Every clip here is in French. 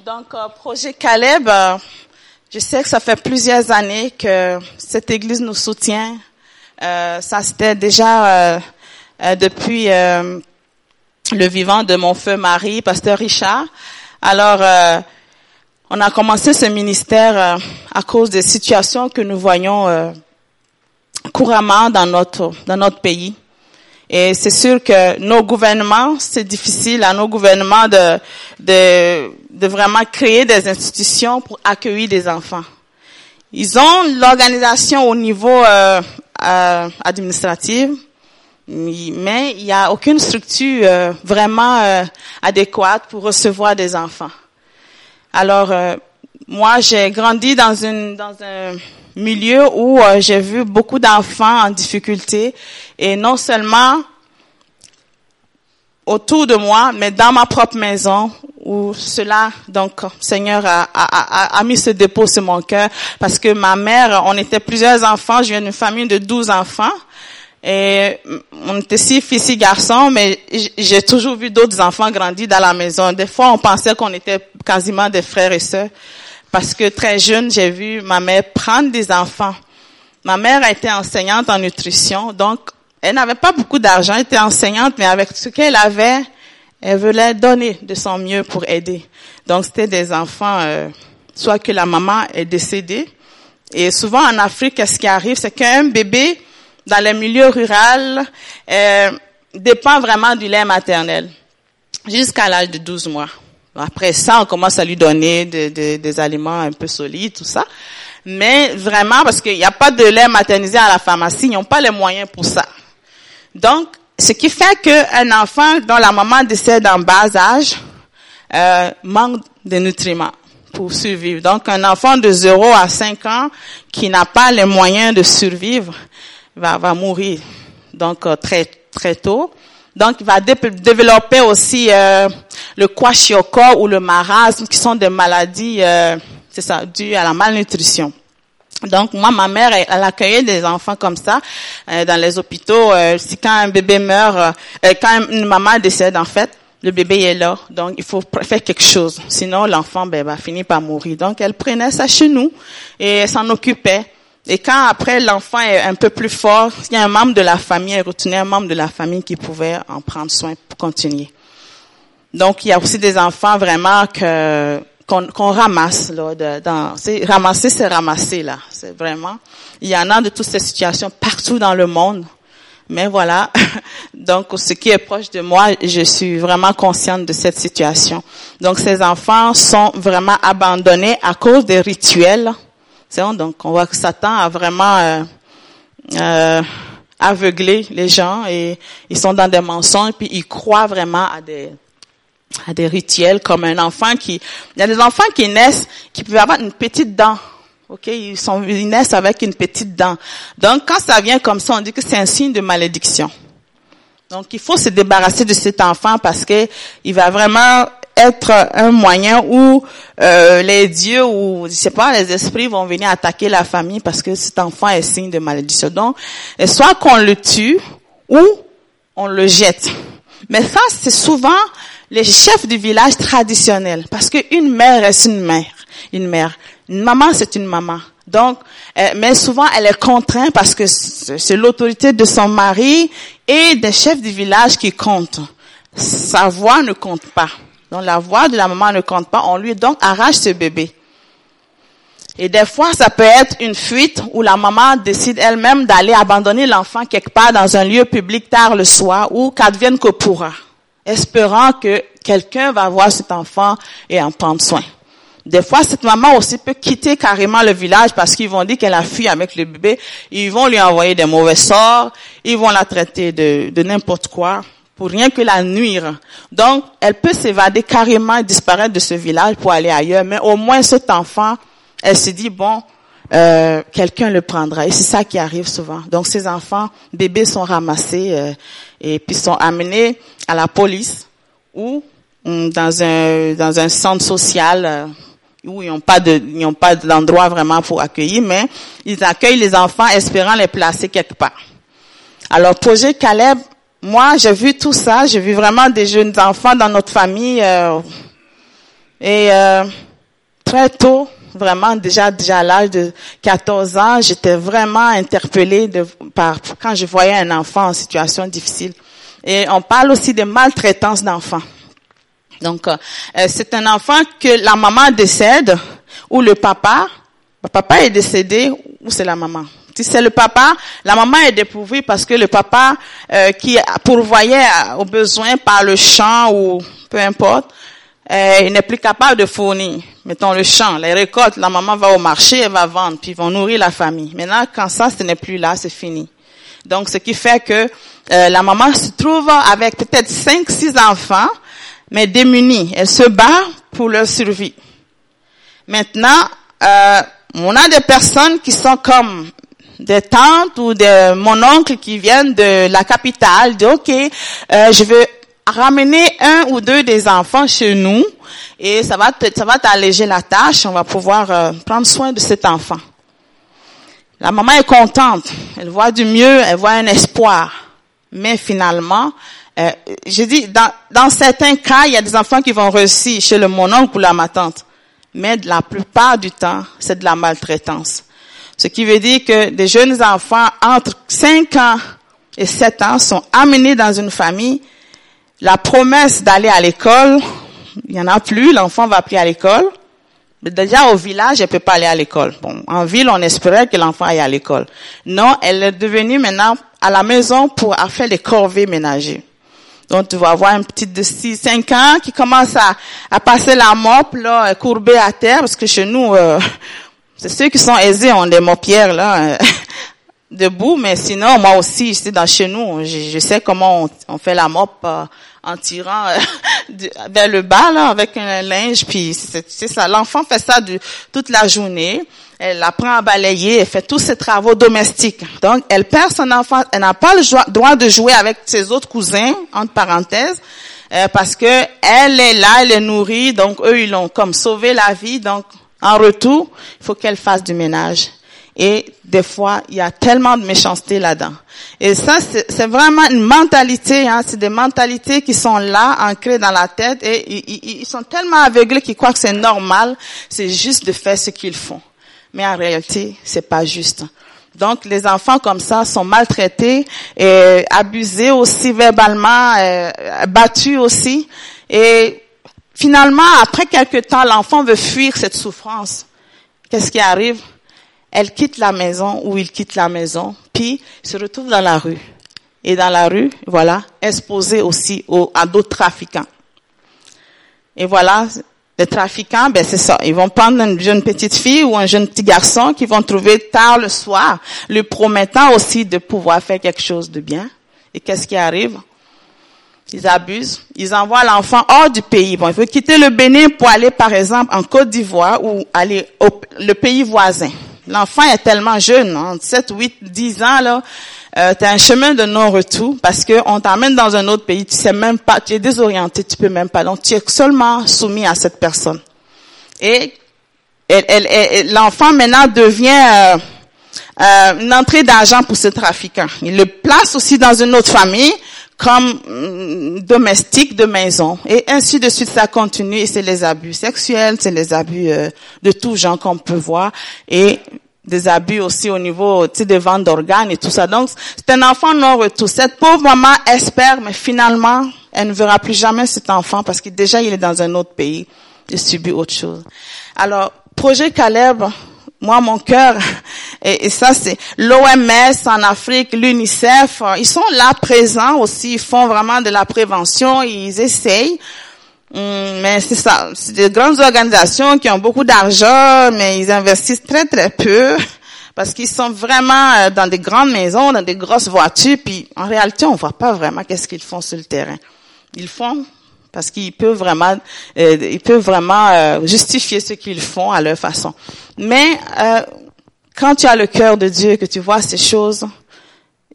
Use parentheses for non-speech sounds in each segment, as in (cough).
Donc, euh, projet Caleb, euh, je sais que ça fait plusieurs années que cette église nous soutient. Euh, ça, c'était déjà depuis le vivant de mon feu mari, pasteur Richard. Alors, on a commencé ce ministère à cause des situations que nous voyons couramment dans notre dans notre pays. Et c'est sûr que nos gouvernements, c'est difficile à nos gouvernements de, de, de vraiment créer des institutions pour accueillir des enfants. Ils ont l'organisation au niveau euh, euh, administratif, mais il n'y a aucune structure euh, vraiment euh, adéquate pour recevoir des enfants. Alors, euh, moi, j'ai grandi dans, une, dans un milieu où euh, j'ai vu beaucoup d'enfants en difficulté et non seulement autour de moi, mais dans ma propre maison où cela, donc, Seigneur a, a, a, mis ce dépôt sur mon cœur parce que ma mère, on était plusieurs enfants, je viens d'une famille de 12 enfants et on était six filles, six garçons, mais j'ai toujours vu d'autres enfants grandir dans la maison. Des fois, on pensait qu'on était quasiment des frères et sœurs. Parce que très jeune, j'ai vu ma mère prendre des enfants. Ma mère a été enseignante en nutrition, donc elle n'avait pas beaucoup d'argent, elle était enseignante, mais avec ce qu'elle avait, elle voulait donner de son mieux pour aider. Donc c'était des enfants, euh, soit que la maman est décédée, et souvent en Afrique, ce qui arrive, c'est qu'un bébé dans les milieux ruraux euh, dépend vraiment du lait maternel jusqu'à l'âge de 12 mois. Après ça, on commence à lui donner des aliments un peu solides, tout ça. Mais vraiment, parce qu'il n'y a pas de lait maternisé à la pharmacie, ils n'ont pas les moyens pour ça. Donc, ce qui fait qu'un enfant dont la maman décède en bas âge euh, manque de nutriments pour survivre. Donc, un enfant de 0 à 5 ans qui n'a pas les moyens de survivre va, va mourir. Donc, euh, très, très tôt. Donc, il va développer aussi euh, le kwashiorkor ou le marasme, qui sont des maladies, euh, c'est ça, dues à la malnutrition. Donc, moi, ma mère, elle, accueillait des enfants comme ça euh, dans les hôpitaux. Euh, si quand un bébé meurt, euh, quand une maman décède, en fait, le bébé est là. Donc, il faut faire quelque chose. Sinon, l'enfant ben, va finir par mourir. Donc, elle prenait ça chez nous et s'en occupait. Et quand après l'enfant est un peu plus fort, il y a un membre de la famille, elle retenait un membre de la famille qui pouvait en prendre soin pour continuer. Donc il y a aussi des enfants vraiment que qu'on ramasse là. De, dans, ramasser, c'est ramasser là. C'est vraiment. Il y en a de toutes ces situations partout dans le monde. Mais voilà. (laughs) Donc ce qui est proche de moi, je suis vraiment consciente de cette situation. Donc ces enfants sont vraiment abandonnés à cause des rituels donc, on voit que Satan a vraiment euh, euh, aveuglé les gens et ils sont dans des mensonges puis ils croient vraiment à des à des rituels comme un enfant qui il y a des enfants qui naissent qui peuvent avoir une petite dent OK, ils sont ils naissent avec une petite dent. Donc quand ça vient comme ça, on dit que c'est un signe de malédiction. Donc il faut se débarrasser de cet enfant parce que il va vraiment être un moyen où euh, les dieux ou je sais pas les esprits vont venir attaquer la famille parce que cet enfant est signe de malédiction. Donc soit qu'on le tue ou on le jette. Mais ça c'est souvent les chefs du village traditionnel parce qu'une mère est une mère, une mère. Une maman c'est une maman. Donc, euh, mais souvent elle est contrainte parce que c'est l'autorité de son mari et des chefs du village qui comptent. Sa voix ne compte pas. Donc la voix de la maman ne compte pas. On lui donc arrache ce bébé. Et des fois, ça peut être une fuite où la maman décide elle-même d'aller abandonner l'enfant quelque part dans un lieu public tard le soir ou qu'advienne que pourra, espérant que quelqu'un va voir cet enfant et en prendre soin. Des fois, cette maman aussi peut quitter carrément le village parce qu'ils vont dire qu'elle a fui avec le bébé. Ils vont lui envoyer des mauvais sorts. Ils vont la traiter de, de n'importe quoi pour rien que la nuire. Donc, elle peut s'évader carrément et disparaître de ce village pour aller ailleurs, mais au moins cet enfant, elle se dit, bon, euh, quelqu'un le prendra. Et c'est ça qui arrive souvent. Donc, ces enfants, bébés sont ramassés euh, et puis sont amenés à la police ou hum, dans un dans un centre social euh, où ils n'ont pas de ils n'ont pas d'endroit vraiment pour accueillir, mais ils accueillent les enfants espérant les placer quelque part. Alors, projet Caleb moi, j'ai vu tout ça. J'ai vu vraiment des jeunes enfants dans notre famille. Euh, Et euh, très tôt, vraiment déjà déjà à l'âge de 14 ans, j'étais vraiment interpellée de, par quand je voyais un enfant en situation difficile. Et on parle aussi de maltraitance d'enfants. Donc, euh, c'est un enfant que la maman décède ou le papa, le papa est décédé ou c'est la maman. Si c'est le papa, la maman est dépourvue parce que le papa euh, qui pourvoyait aux besoins par le champ ou peu importe, euh, il n'est plus capable de fournir. Mettons le champ, les récoltes, la maman va au marché, elle va vendre, puis ils vont nourrir la famille. Maintenant, quand ça, ce n'est plus là, c'est fini. Donc, ce qui fait que euh, la maman se trouve avec peut-être cinq, six enfants, mais démunie. Elle se bat pour leur survie. Maintenant, euh, on a des personnes qui sont comme des tantes ou de mon oncle qui viennent de la capitale, dit ok, euh, je veux ramener un ou deux des enfants chez nous et ça va ça va t'alléger la tâche, on va pouvoir euh, prendre soin de cet enfant. La maman est contente, elle voit du mieux, elle voit un espoir, mais finalement, euh, je dis dans, certains cas, il y a des enfants qui vont réussir chez le mon oncle ou la ma tante, mais la plupart du temps, c'est de la maltraitance. Ce qui veut dire que des jeunes enfants entre 5 ans et 7 ans sont amenés dans une famille. La promesse d'aller à l'école, il y en a plus, l'enfant va plus à l'école. Déjà au village, elle peut pas aller à l'école. Bon, en ville, on espérait que l'enfant aille à l'école. Non, elle est devenue maintenant à la maison pour faire les corvées ménagères. Donc, tu vas avoir une petite de 6, 5 ans qui commence à, passer la mop, là, courbée à terre, parce que chez nous, euh, c'est ceux qui sont aisés ont des mopières là (laughs) debout, mais sinon moi aussi, ici dans chez nous, je, sais comment on, fait la mop euh, en tirant (laughs) euh, vers le bas là avec un linge, puis c'est ça. L'enfant fait ça de, toute la journée. Elle apprend à balayer, elle fait tous ses travaux domestiques. Donc, elle perd son enfant. Elle n'a pas le droit de jouer avec ses autres cousins, entre parenthèses, euh, parce que elle est là, elle est nourrie. Donc, eux, ils l'ont comme sauvé la vie. Donc, en retour, il faut qu'elle fasse du ménage. Et des fois, il y a tellement de méchanceté là-dedans. Et ça, c'est vraiment une mentalité. Hein, c'est des mentalités qui sont là, ancrées dans la tête, et ils, sont tellement aveuglés qu'ils croient que c'est normal. C'est juste de faire ce qu'ils font. Mais en réalité, c'est pas juste. Donc, les enfants comme ça sont maltraités, et abusés aussi verbalement, euh, battus aussi. Et Finalement, après quelque temps, l'enfant veut fuir cette souffrance. Qu'est-ce qui arrive? Elle quitte la maison ou il quitte la maison, puis se retrouve dans la rue. Et dans la rue, voilà, exposé aussi à d'autres trafiquants. Et voilà, les trafiquants, ben c'est ça. Ils vont prendre une jeune petite fille ou un jeune petit garçon qu'ils vont trouver tard le soir, lui promettant aussi de pouvoir faire quelque chose de bien. Et qu'est-ce qui arrive? Ils abusent. Ils envoient l'enfant hors du pays. Bon, il faut quitter le Bénin pour aller, par exemple, en Côte d'Ivoire ou aller au le pays voisin. L'enfant est tellement jeune, hein, 7, 8, 10 ans, là. Euh, tu as un chemin de non-retour parce que on t'emmène dans un autre pays, tu sais même pas, tu es désorienté, tu peux même pas. Donc, tu es seulement soumis à cette personne. Et l'enfant maintenant devient euh, euh, une entrée d'argent pour ce trafiquant. Il le place aussi dans une autre famille comme mm, domestique de maison. Et ainsi de suite, ça continue. Et c'est les abus sexuels, c'est les abus euh, de tout genre qu'on peut voir. Et des abus aussi au niveau des ventes d'organes et tout ça. Donc, c'est un enfant non retour. Cette pauvre maman espère, mais finalement, elle ne verra plus jamais cet enfant parce que déjà, il est dans un autre pays. Il subit autre chose. Alors, projet Caleb, moi, mon cœur, (laughs) et, ça c'est l'OMS en Afrique, l'UNICEF, ils sont là présents aussi, ils font vraiment de la prévention, ils essayent. Hum, mais c'est ça, c'est des grandes organisations qui ont beaucoup d'argent, mais ils investissent très très peu (laughs) parce qu'ils sont vraiment euh, dans des grandes maisons, dans des grosses voitures, puis en réalité, on voit pas vraiment qu'est-ce qu'ils font sur le terrain. Ils font parce qu'ils peuvent vraiment, euh, ils peuvent vraiment euh, justifier ce qu'ils font à leur façon. Mais euh, quand tu as le cœur de Dieu, que tu vois ces choses,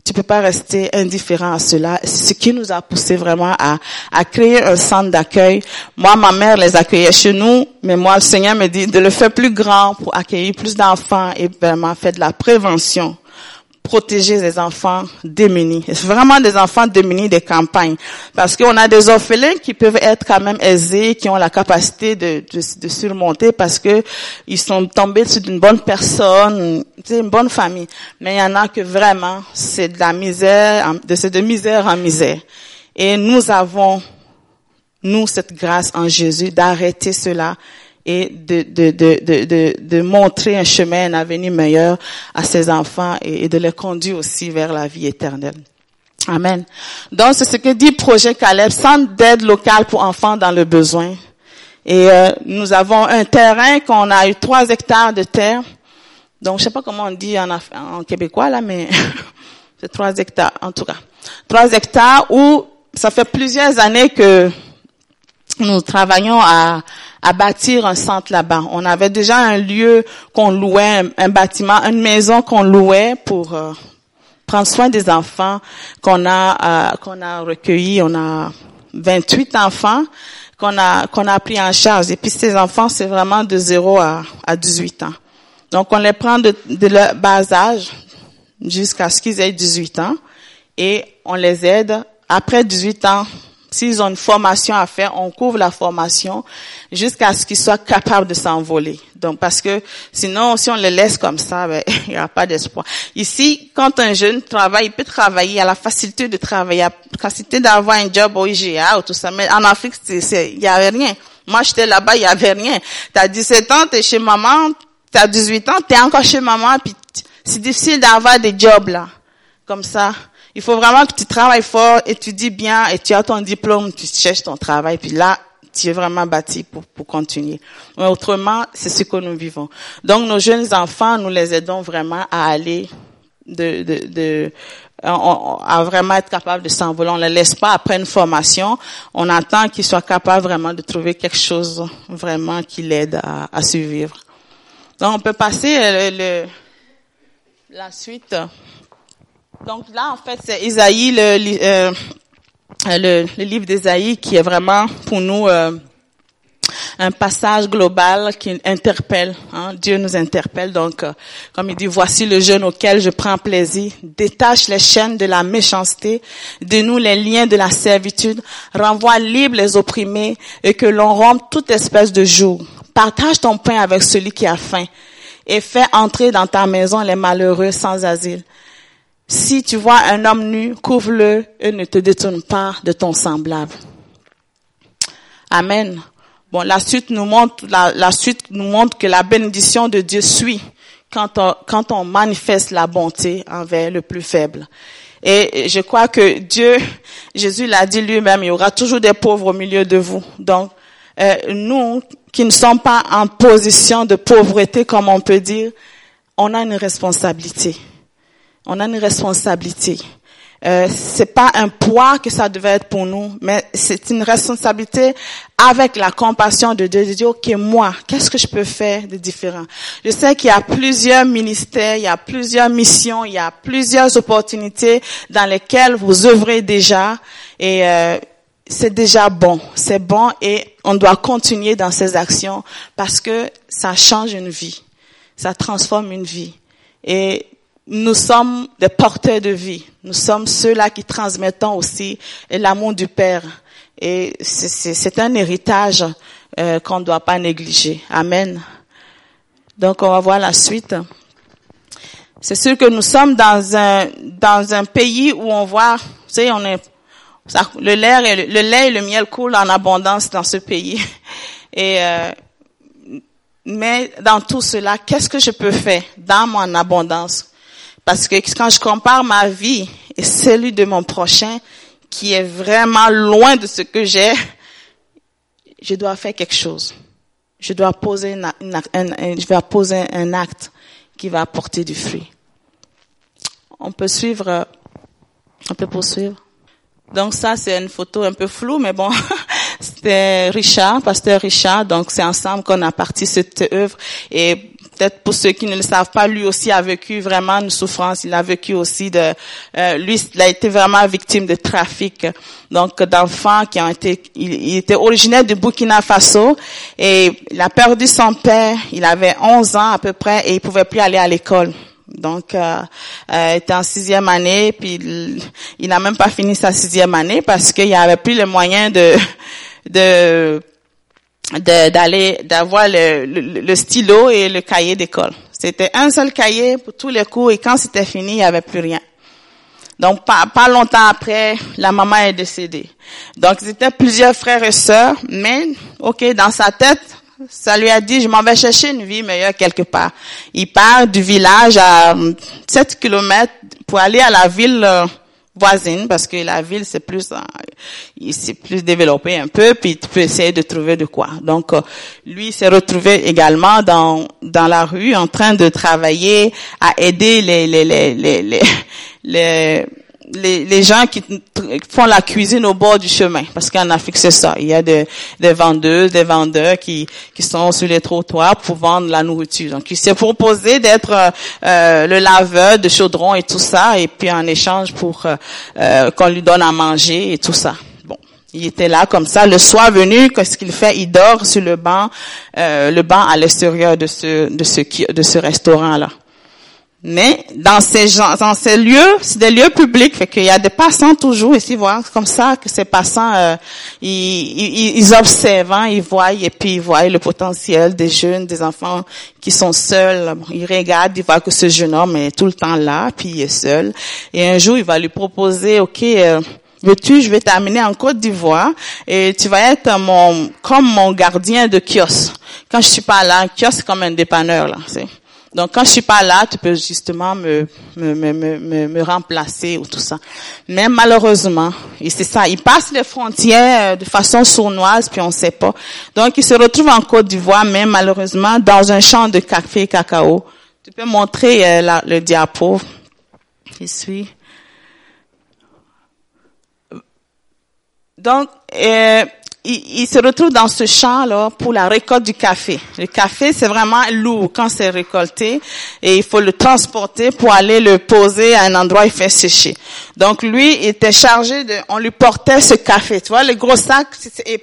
tu peux pas rester indifférent à cela. Ce qui nous a poussé vraiment à, à créer un centre d'accueil. Moi, ma mère les accueillait chez nous, mais moi, le Seigneur me dit de le faire plus grand pour accueillir plus d'enfants et vraiment faire de la prévention protéger les enfants démunis. Vraiment des enfants démunis des campagnes. Parce qu'on a des orphelins qui peuvent être quand même aisés, qui ont la capacité de, de, surmonter parce que ils sont tombés sur une bonne personne, une bonne famille. Mais il y en a que vraiment, c'est de la misère, c'est de misère en misère. Et nous avons, nous, cette grâce en Jésus d'arrêter cela et de, de, de, de, de montrer un chemin, un avenir meilleur à ses enfants et, de les conduire aussi vers la vie éternelle. Amen. Donc, c'est ce que dit Projet Caleb, centre d'aide locale pour enfants dans le besoin. Et euh, nous avons un terrain qu'on a eu trois hectares de terre. Donc, je sais pas comment on dit en, en québécois là, mais (laughs) c'est trois hectares en tout cas. Trois hectares où ça fait plusieurs années que nous travaillons à, à bâtir un centre là-bas. On avait déjà un lieu qu'on louait, un, bâtiment, une maison qu'on louait pour euh, prendre soin des enfants qu'on a euh, qu'on a recueillis. On a 28 enfants qu'on a qu'on a pris en charge. Et puis ces enfants, c'est vraiment de 0 à, à 18 ans. Donc on les prend de, de leur bas âge jusqu'à ce qu'ils aient 18 ans et on les aide après 18 ans S'ils ont une formation à faire, on couvre la formation jusqu'à ce qu'ils soient capables de s'envoler. Donc, parce que sinon, si on les laisse comme ça, ben, (laughs) il n'y a pas d'espoir. Ici, quand un jeune travaille, il peut travailler, il a la facilité de travailler, il a la facilité d'avoir un job au IGA ou tout ça. Mais en Afrique, il n'y avait rien. Moi, j'étais là-bas, il n'y avait rien. Tu as 17 ans, tu es chez maman, tu as 18 ans, tu es encore chez maman, puis c'est difficile d'avoir des jobs là, comme ça. Il faut vraiment que tu travailles fort, étudies bien et tu as ton diplôme, tu cherches ton travail, puis là, tu es vraiment bâti pour, pour continuer. Mais autrement, c'est ce que nous vivons. Donc, nos jeunes enfants, nous les aidons vraiment à aller de, de, de à vraiment être capables de s'envoler. On ne les laisse pas après une formation. On attend qu'ils soient capables vraiment de trouver quelque chose vraiment qui l'aide à, à survivre. Donc, on peut passer le, le la suite. Donc là, en fait, c'est Isaïe, le, euh, le, livre d'Isaïe qui est vraiment pour nous euh, un passage global qui interpelle. Hein, Dieu nous interpelle. Donc, euh, comme il dit, voici le jeune auquel je prends plaisir. Détache les chaînes de la méchanceté, de nous les liens de la servitude, renvoie libre les opprimés et que l'on rompe toute espèce de joug. Partage ton pain avec celui qui a faim et fais entrer dans ta maison les malheureux sans asile. Si tu vois un homme nu, couvre-le et ne te détourne pas de ton semblable. Amen. Bon, la suite nous montre, la, suite nous montre que la bénédiction de Dieu suit quand on, quand on manifeste la bonté envers le plus faible. Et je crois que Dieu, Jésus l'a dit lui-même, il y aura toujours des pauvres au milieu de vous. Donc, euh, nous qui ne sommes pas en position de pauvreté, comme on peut dire, on a une responsabilité on a une responsabilité. Euh, c'est pas un poids que ça devait être pour nous, mais c'est une responsabilité avec la compassion de Dieu, de dire, ok, moi, qu'est-ce que je peux faire de différent? Je sais qu'il y a plusieurs ministères, il y a plusieurs missions, il y a plusieurs opportunités dans lesquelles vous œuvrez déjà et euh, c'est déjà bon, c'est bon et on doit continuer dans ces actions parce que ça change une vie, ça transforme une vie. Et nous sommes des porteurs de vie. Nous sommes ceux-là qui transmettons aussi l'amour du Père. Et c'est un héritage euh, qu'on ne doit pas négliger. Amen. Donc on va voir la suite. C'est sûr que nous sommes dans un dans un pays où on voit, vous savez, on est ça, le lait et le, le, lait et le miel coulent en abondance dans ce pays. (laughs) Et euh, mais dans tout cela, qu'est-ce que je peux faire dans mon abondance? Parce que quand je compare ma vie et celle de mon prochain, qui est vraiment loin de ce que j'ai, je dois faire quelque chose. Je dois poser un, je vais poser un acte qui va apporter du fruit. On peut suivre, on peut poursuivre. Donc ça, c'est une photo un peu floue, mais bon, (laughs) c'était Richard, pasteur Richard. Donc c'est ensemble qu'on a parti cette œuvre. Et peut-être pour ceux qui ne le savent pas, lui aussi a vécu vraiment une souffrance. Il a vécu aussi de, euh, lui, il a été vraiment victime de trafic. Donc d'enfants qui ont été, il, était originaire du Burkina Faso et il a perdu son père. Il avait 11 ans à peu près et il pouvait plus aller à l'école. Donc, euh, euh, était en sixième année, puis il, il n'a même pas fini sa sixième année parce qu'il n'y avait plus les moyens de de d'aller d'avoir le, le, stylo et le cahier d'école. C'était un seul cahier pour tous les cours et quand c'était fini, il n'y avait plus rien. Donc pas, pas longtemps après, la maman est décédée. Donc c'était plusieurs frères et sœurs, mais ok dans sa tête, ça lui a dit je m'en vais chercher une vie meilleure quelque part. Il part du village à 7 kilomètres pour aller à la ville euh, voisine parce que la ville c'est plus euh, c'est plus développé un peu puis tu peux essayer de trouver de quoi. Donc euh, lui s'est retrouvé également dans dans la rue en train de travailler à aider les les les les, les (laughs) les, les, gens qui font la cuisine au bord du chemin, parce qu'en Afrique c'est ça. Il y a des, des vendeuses, des vendeurs qui, qui sont sur les trottoirs pour vendre la nourriture. Donc il s'est proposé d'être euh, euh, le laveur de chaudron et tout ça, et puis en échange pour euh, euh qu'on lui donne à manger et tout ça. Bon, il était là comme ça. Le soir venu, qu'est-ce qu'il fait? Il dort sur le banc, le banc à l'extérieur de ce de ce de ce restaurant là. Mais dans ces gens, dans ces lieux, c'est des lieux publics, fait qu'il y a des passants toujours ici, voir comme ça que ces passants, euh, ils, ils, observent, hein, ils voient et puis ils voient le potentiel des jeunes, des enfants qui sont seuls. Ils regardent, ils voient que ce jeune homme est tout le temps là, puis il est seul. Et un jour, il va lui proposer, ok. Euh, Veux-tu, je vais t'amener en Côte d'Ivoire et tu vas être mon, comme mon gardien de kiosque. Quand je suis pas là, un kiosque c'est comme un dépanneur là. C'est. Donc quand je suis pas là, tu peux justement me me, me, me, me remplacer ou tout ça. Mais malheureusement, et c'est ça, il passe les frontières de façon sournoise puis on sait pas. Donc il se retrouve en Côte d'Ivoire, mais malheureusement dans un champ de café et cacao. Tu peux montrer euh, le diapo ici. Donc, euh, il, se retrouve dans ce champ-là pour la récolte du café. Le café, c'est vraiment lourd quand c'est récolté et il faut le transporter pour aller le poser à un endroit il fait sécher. Donc lui il était chargé de, on lui portait ce café. Tu vois, le gros sac,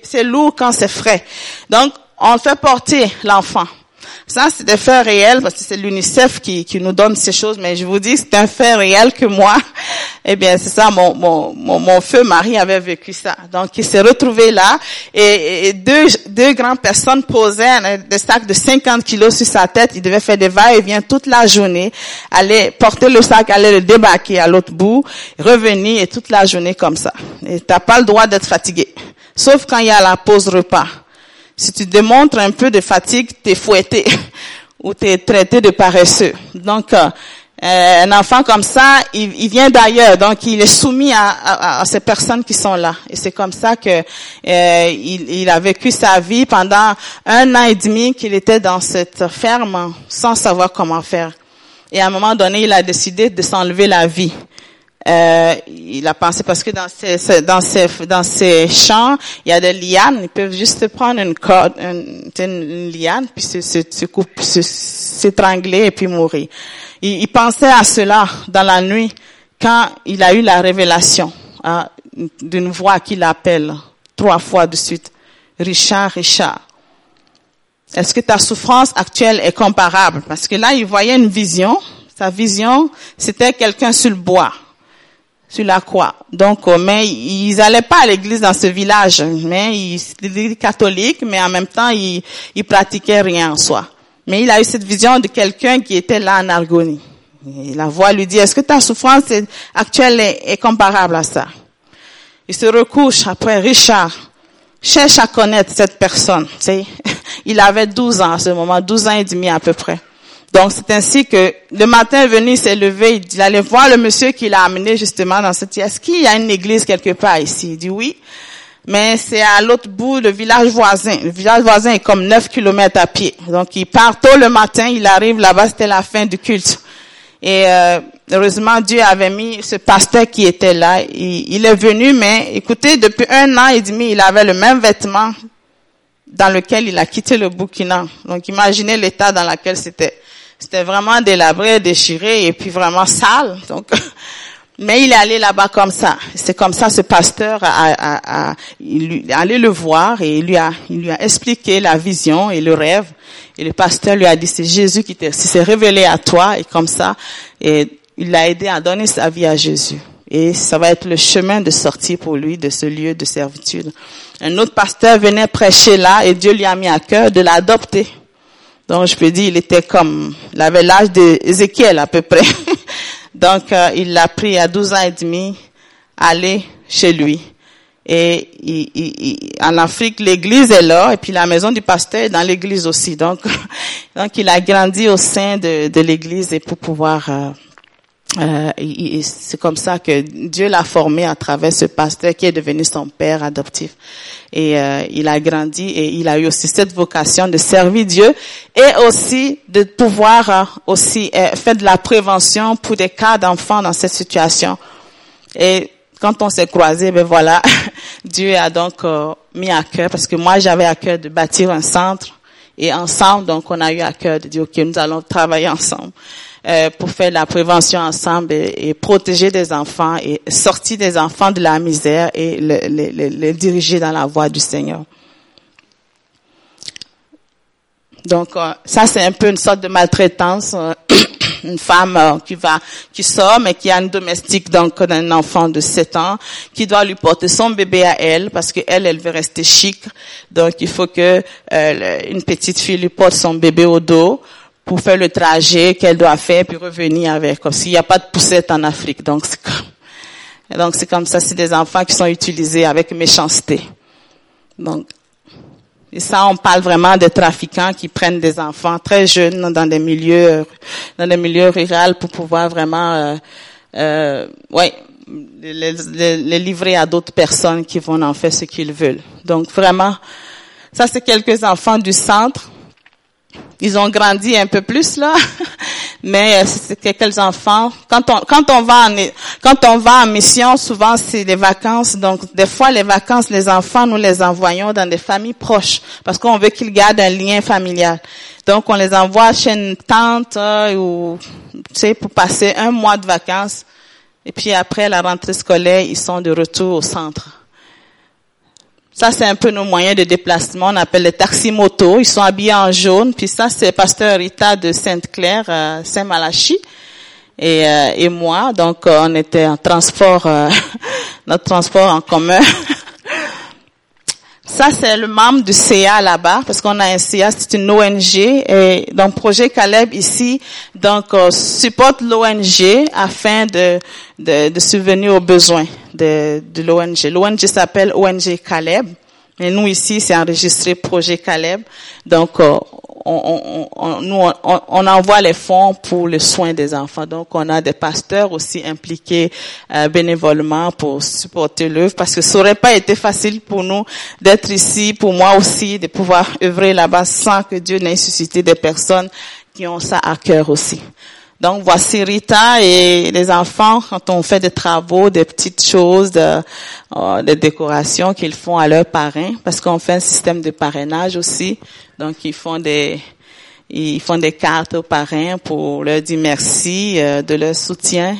c'est lourd quand c'est frais. Donc on fait porter l'enfant. Ça, c'est des faits réels parce que c'est l'UNICEF qui, qui nous donne ces choses, mais je vous dis, c'est un fait réel que moi, (laughs) eh bien, c'est ça, mon, mon, mon, feu mari avait vécu ça. Donc, il s'est retrouvé là et, deux, deux grandes personnes posaient des sacs de 50 kilos sur sa tête. Il devait faire des va-et-vient toute la journée, aller porter le sac, aller le débarquer à l'autre bout, revenir et toute la journée comme ça. Et t'as pas le droit d'être fatigué. Sauf quand il y a la pause repas. Si tu démontres un peu de fatigue, t'es fouetté (laughs) ou t'es traité de paresseux. Donc, euh, un enfant comme ça, il, vient d'ailleurs, donc il est soumis à, ces personnes qui sont là. Et c'est comme ça que euh, il, a vécu sa vie pendant un an et demi qu'il était dans cette ferme sans savoir comment faire. Et à un moment donné, il a décidé de s'enlever la vie. Euh, il a pensé parce que dans ces, dans ces dans ces champs, il y a des lianes. Ils peuvent juste prendre une corde, une, liane, puis se, se, se s'étrangler et puis mourir. Il, il, pensait à cela dans la nuit quand il a eu la révélation hein, d'une voix qui l'appelle trois fois de suite. Richard, Richard. Est-ce que ta souffrance actuelle est comparable? Parce que là, il voyait une vision. Sa vision, c'était quelqu'un sur le bois sur la croix. Donc, euh, mais ils allaient pas à l'église dans ce village, mais ils étaient catholiques, mais en même temps, ils, pratiquaient rien en soi. Mais il a eu cette vision de quelqu'un qui était là en agonie. la voix lui dit, est-ce que ta souffrance actuelle est, comparable à ça? Il se recouche après Richard, cherche à connaître cette personne. (laughs) Il avait 12 ans à ce moment, 12 ans et demi à peu près. Donc c'est ainsi que le matin est venu, il s'est levé, il allait voir le monsieur qui l'a amené justement dans cette Est-ce qu'il y a une église quelque part ici? Il dit oui. Mais c'est à l'autre bout, le village voisin. Le village voisin est comme 9 kilomètres à pied. Donc il part tôt le matin, il arrive là-bas, c'était la fin du culte. Et euh, heureusement, Dieu avait mis ce pasteur qui était là. Il, est venu, mais écoutez, depuis un an et demi, il avait le même vêtement dans lequel il a quitté le Burkina. Donc imaginez l'état dans lequel c'était. C'était vraiment délabré, déchiré et puis vraiment sale. Donc, (laughs) Mais il est allé là-bas comme ça. C'est comme ça, ce pasteur a, a, a, il allé le voir et il lui a, il lui a expliqué la vision et le rêve. Et le pasteur lui a dit, c'est Jésus qui s'est révélé à toi et comme ça. Et il l'a aidé à donner sa vie à Jésus. Et ça va être le chemin de sortie pour lui de ce lieu de servitude. Un autre pasteur venait prêcher là et Dieu lui a mis à cœur de l'adopter. Donc je peux dire, il était comme, il avait l'âge d'Ézéchiel à peu près. (laughs) Donc, euh, il l'a pris à 12 ans et demi, aller chez lui. Et il, il, en Afrique, l'église est là, et puis la maison du pasteur est dans l'église aussi. Donc, (laughs) donc il a grandi au sein de, de l'église et pour pouvoir euh, euh, c'est comme ça que Dieu l'a formé à travers ce pasteur qui est devenu son père adoptif. Et euh, il a grandi et il a eu aussi cette vocation de servir Dieu et aussi de pouvoir euh, aussi euh, faire de la prévention pour des cas d'enfants dans cette situation. Et quand on s'est croisés, ben voilà, (laughs) Dieu a donc mis à cœur, parce que moi j'avais à cœur de bâtir un centre et ensemble, donc on a eu à cœur de dire, ok, nous allons travailler ensemble. Euh, pour faire la prévention ensemble et, protéger des enfants et sortir des enfants de la misère et les le, le, diriger dans la voie du Seigneur. Donc euh, ça c'est un peu une sorte de maltraitance. Euh, (coughs) une femme qui va, qui sort, mais qui a une domestique, donc un enfant de 7 ans, qui doit lui porter son bébé à elle, parce que elle, elle veut rester chic. Donc il faut que une petite fille lui porte son bébé au dos pour faire le trajet qu'elle doit faire puis revenir avec. S'il n'y a pas de poussette en Afrique. Donc c'est comme, donc c'est comme ça, c'est des enfants qui sont utilisés avec méchanceté. Donc, et ça, on parle vraiment de trafiquants qui prennent des enfants très jeunes dans des milieux, dans des milieux ruraux pour pouvoir vraiment, euh, euh, ouais, les, les, les livrer à d'autres personnes qui vont en faire ce qu'ils veulent. Donc vraiment, ça c'est quelques enfants du centre ils ont grandi un peu plus là, (laughs) mais euh, c'est quelques enfants. Quand on quand on va en quand on va en mission, souvent c'est des vacances. Donc des fois les vacances, les enfants nous les envoyons dans des familles proches parce qu'on veut qu'ils gardent un lien familial. Donc on les envoie chez une tante euh, ou tu sais pour passer un mois de vacances. Et puis après la rentrée scolaire, ils sont de retour au centre. Ça, c'est un peu nos moyens de déplacement. On appelle les taxis-motos. Ils sont habillés en jaune. Puis ça, c'est Pasteur Rita de Sainte-Claire, euh, Saint-Malachie. Et, euh, et moi, donc euh, on était en transport, (laughs) notre transport en commun. (laughs) Ça, c'est le membre du CA là-bas, parce qu'on a un CA, c'est une ONG. Et donc, Projet Caleb ici, donc, supporte l'ONG afin de, de, de subvenir aux besoins de, de l'ONG. L'ONG s'appelle ONG Caleb. Mais nous ici, c'est enregistré Projet Caleb. Donc, euh, on, on, nous, on, envoie les fonds pour le soin des enfants. Donc, on a des pasteurs aussi impliqués euh, bénévolement pour supporter l'œuvre, parce que ça aurait pas été facile pour nous d'être ici, pour moi aussi, de pouvoir œuvrer là-bas sans que Dieu n'ait suscité des personnes qui ont ça à cœur aussi. Donc voici Rita et les enfants quand on fait des travaux, des petites choses, de, euh, des décorations qu'ils font à leurs parrains, parce qu'on fait un système de parrainage aussi. Donc ils font des ils font des cartes aux parrains pour leur dire merci euh, de leur soutien.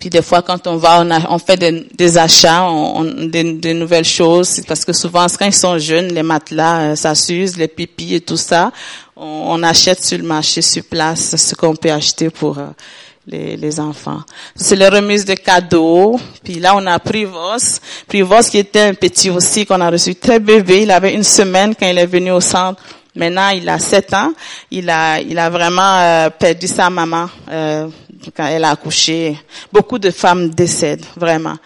Puis des fois, quand on va, on, a, on fait des, achats, on, des, nouvelles choses, parce que souvent, quand ils sont jeunes, les matelas, euh, ça s'use, les pipis et tout ça on, achète sur le marché sur place ce qu'on peut acheter pour euh, les, les, enfants. C'est la remise de cadeaux. Puis là, on a Privos. Privos qui était un petit aussi qu'on a reçu très bébé. Il avait une semaine quand il est venu au centre. Maintenant, il a sept ans. Il a, il a vraiment euh, perdu sa maman euh, quand elle a accouché. Beaucoup de femmes décèdent, vraiment.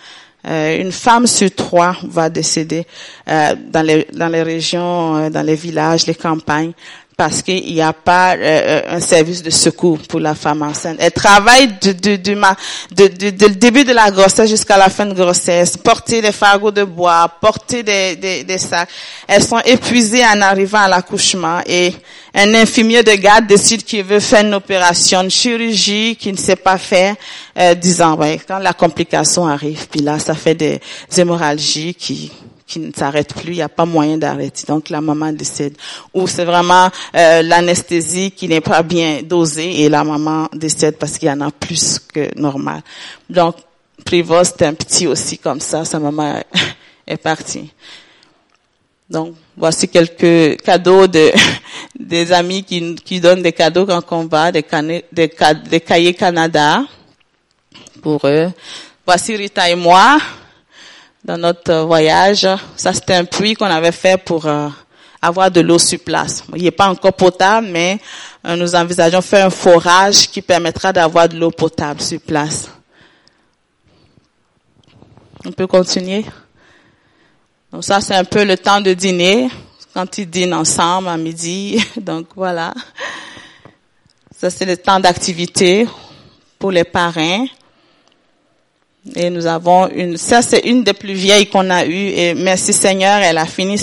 une femme sur trois va décéder dans les dans les régions, dans les villages, les campagnes parce qu'il n'y a pas euh, euh, un service de secours pour la femme enceinte. Elle travaille du, du, du, du, début de la grossesse jusqu'à la fin de grossesse, porter des fagots de bois, porter des, des, des, sacs. Elles sont épuisées en arrivant à l'accouchement et un infirmier de garde décide qu'il veut faire une opération, une chirurgie qu'il ne sait pas faire, euh, disant, ouais, quand la complication arrive, puis là, ça fait des hémorragies qui qui ne s'arrête plus, il n'y a pas moyen d'arrêter. Donc la maman décède. Ou c'est vraiment euh, l'anesthésie qui n'est pas bien dosée et la maman décède parce qu'il y en a plus que normal. Donc Prévost, c'était un petit aussi comme ça, sa maman (laughs) est partie. Donc, voici quelques cadeaux de, (laughs) des amis qui, qui donnent des cadeaux quand on va, des, des, des cahiers Canada pour eux. Voici Rita et moi dans notre voyage. Ça, c'était un puits qu'on avait fait pour euh, avoir de l'eau sur place. Il n'est pas encore potable, mais euh, nous envisageons faire un forage qui permettra d'avoir de l'eau potable sur place. On peut continuer? Donc ça, c'est un peu le temps de dîner, quand ils dînent ensemble à midi. (laughs) Donc voilà. Ça, c'est le temps d'activité pour les parrains. Et nous avons une, ça c'est une des plus vieilles qu'on a eues. Et merci Seigneur, elle a fini,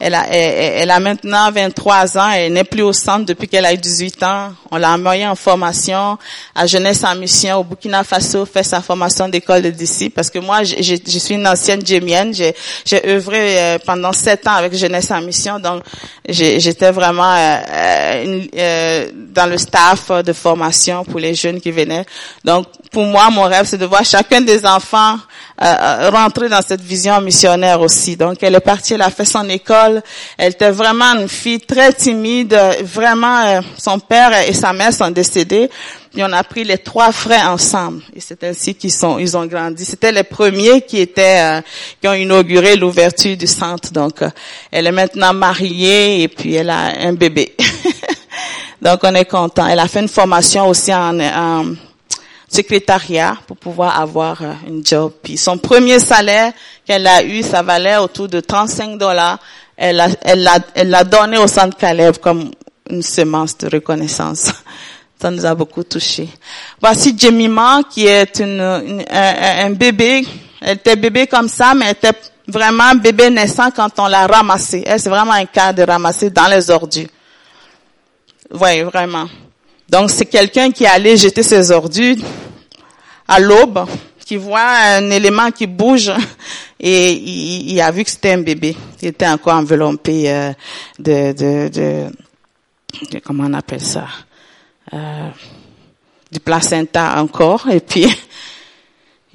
elle a, elle, a maintenant 23 ans. Elle n'est plus au centre depuis qu'elle a eu 18 ans. On l'a envoyée en formation à Jeunesse en Mission au Burkina Faso, fait sa formation d'école de disciples. Parce que moi, je, je, suis une ancienne jémienne. J'ai, j'ai œuvré euh, pendant sept ans avec Jeunesse en Mission. Donc, j'étais vraiment euh, euh, dans le staff de formation pour les jeunes qui venaient. Donc, pour moi, mon rêve, c'est de voir chacun des enfants euh, euh, dans cette vision missionnaire aussi. Donc, elle est partie, elle a fait son école. Elle était vraiment une fille très timide. Vraiment, euh, son père et sa mère sont décédés. Puis on a pris les trois frères ensemble. Et c'est ainsi qu'ils sont, ils ont grandi. C'était les premiers qui étaient, qui ont inauguré l'ouverture du centre. Donc, elle est maintenant mariée et puis elle a un bébé. (laughs) Donc, on est content. Elle a fait une formation aussi en, en secrétariat pour pouvoir avoir euh, une job. Puis son premier salaire qu'elle a eu, ça valait autour de 35 dollars. Elle l'a elle a, elle l'a donné au centre Caleb comme une semence de reconnaissance. (laughs) Ça nous a beaucoup touché. Voici Jemima qui est une, un, un, bébé. Elle était bébé comme ça, mais elle était vraiment bébé naissant quand on l'a ramassé. Elle, c'est vraiment un cas de ramasser dans les ordures. Oui, vraiment. Donc, c'est quelqu'un qui allé jeter ses ordures à l'aube, qui voit un élément qui bouge et il, a vu que c'était un bébé. Il était encore enveloppé euh, de, de, comment on appelle ça, euh, du placenta encore. Et puis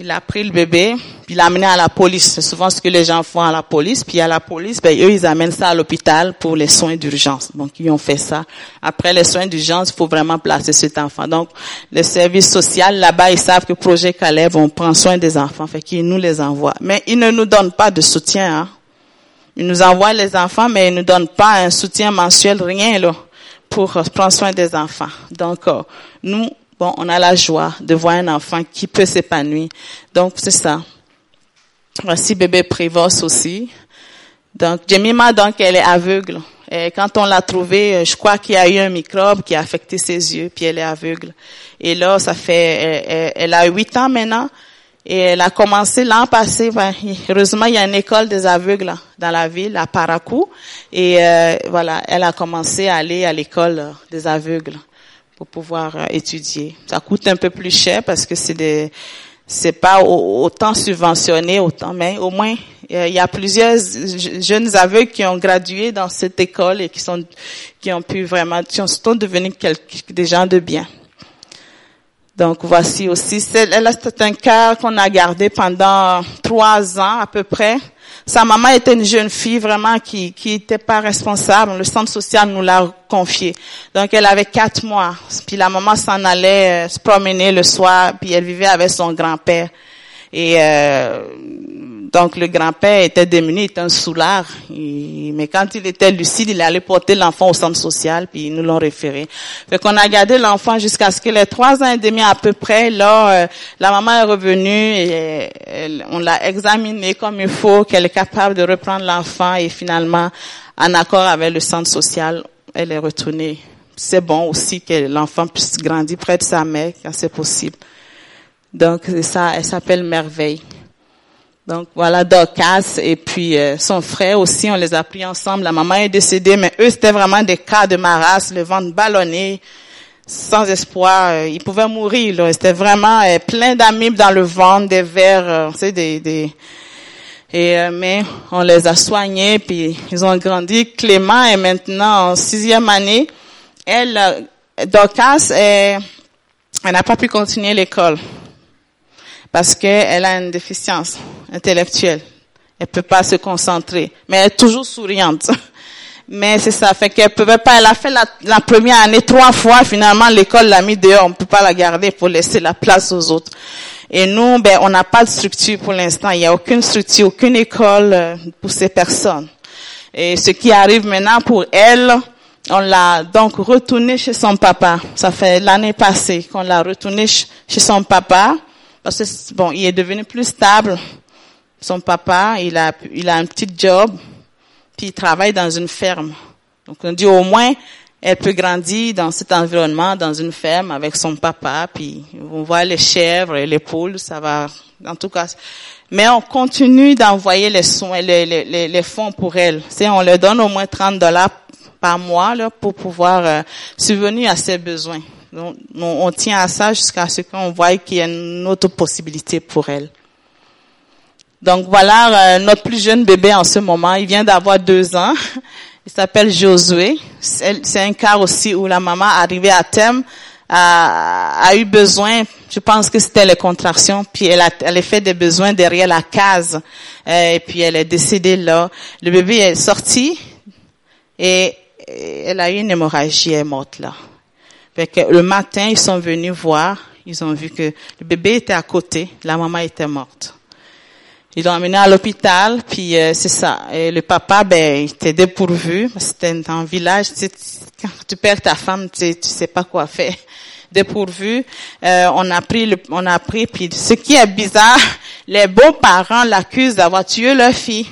il a pris le bébé, puis il l'a amené à la police. C'est souvent ce que les gens font à la police. Puis à la police, ben, eux, ils amènent ça à l'hôpital pour les soins d'urgence. Donc, ils ont fait ça. Après les soins d'urgence, il faut vraiment placer cet enfant. Donc, le service social, là-bas, ils savent que Projet Calais on prend soin des enfants. Fait qu'ils nous les envoient. Mais ils ne nous donnent pas de soutien. Hein. Ils nous envoient les enfants, mais ils ne nous donnent pas un soutien mensuel, rien là, pour prendre soin des enfants. Donc, euh, nous, bon, on a la joie de voir un enfant qui peut s'épanouir. Donc, c'est ça. Voici bébé Prévost aussi. Donc, Jemima, donc, elle est aveugle. Et quand on l'a trouvée, je crois qu'il y a eu un microbe qui a affecté ses yeux, puis elle est aveugle. Et là, ça fait, elle, a huit ans maintenant, et elle a commencé l'an passé. Ben, heureusement, il y a une école des aveugles dans la ville, à Parakou, et euh, voilà, elle a commencé à aller à l'école des aveugles pour pouvoir euh, étudier. Ça coûte un peu plus cher parce que c'est des c'est pas autant subventionné autant mais au moins il y a plusieurs jeunes aveugles qui ont gradué dans cette école et qui sont qui ont pu vraiment qui sont devenus des gens de bien. Donc voici aussi, c'est un cœur qu'on a gardé pendant trois ans à peu près. Sa maman était une jeune fille vraiment qui qui était pas responsable. Le centre social nous l'a confié. Donc elle avait quatre mois. Puis la maman s'en allait euh, se promener le soir. Puis elle vivait avec son grand-père. Et euh, donc le grand-père était démuni, était un soulard. mais quand il était lucide, il allait porter l'enfant au centre social, puis ils nous l'ont référé. Fait qu'on a gardé l'enfant jusqu'à ce que les trois ans et demi à peu près, là, euh, la maman est revenue et on l'a examiné comme il faut, qu'elle est capable de reprendre l'enfant et finalement, en accord avec le centre social, elle est retournée. C'est bon aussi que l'enfant puisse grandir près de sa mère quand c'est possible. Donc ça, elle s'appelle Merveille. Donc voilà Dorcas et puis euh, son frère aussi, on les a pris ensemble. La maman est décédée, mais eux c'était vraiment des cas de maras, le ventre ballonné, sans espoir. Euh, ils pouvaient mourir. C'était vraiment euh, plein d'amibes dans le ventre, des vers, c'est des, des Et euh, mais on les a soignés, puis ils ont grandi. Clément est maintenant en sixième année. Elle, euh, Dorcas, elle n'a pas pu continuer l'école parce qu'elle a une déficience intellectuelle. Elle peut pas se concentrer, mais elle est toujours souriante. (laughs) Mais c'est ça, fait qu'elle pouvait pas, elle a fait la, première année trois fois, finalement l'école l'a mis dehors, on peut pas la garder pour laisser la place aux autres. Et nous, ben, on n'a pas de structure pour l'instant, il n'y a aucune structure, aucune école euh, pour ces personnes. Et ce qui arrive maintenant pour elle, on l'a donc retourné chez son papa. Ça fait l'année passée qu'on l'a retourné chez son papa, parce que bon, il est devenu plus stable. Son papa, il a, il a un petit job, puis il travaille dans une ferme. Donc on dit au moins elle peut grandir dans cet environnement, dans une ferme avec son papa, puis on voit les chèvres et les poules, ça va, en tout cas. Mais on continue d'envoyer les soins, les, les, les, fonds pour elle. C'est, on leur donne au moins 30 dollars par mois là, pour pouvoir euh, subvenir à ses besoins. Donc, on, on tient à ça jusqu'à ce qu'on voit qu'il y a une autre possibilité pour elle. Donc voilà euh, notre plus jeune bébé en ce moment. Il vient d'avoir deux ans. (laughs) Il s'appelle Josué. C'est un cas aussi où la maman arrivée à terme a, a eu besoin, je pense que c'était les contractions, puis elle a, elle fait des besoins derrière la case, euh, et puis elle est décédée là. Le bébé est sorti et, elle a eu une hémorragie, elle est morte là. Fait que le matin, ils sont venus voir, ils ont vu que le bébé était à côté, la maman était morte. Ils l'ont emmené à l'hôpital, puis euh, c'est ça. Et le papa, ben, il était dépourvu. C'était un village. Tu sais, quand tu perds ta femme, tu sais, tu sais pas quoi faire. (laughs) Dépourvu. Euh, on a pris, le, on a pris. Puis ce qui est bizarre, (laughs) les beaux-parents l'accusent d'avoir tué leur fille,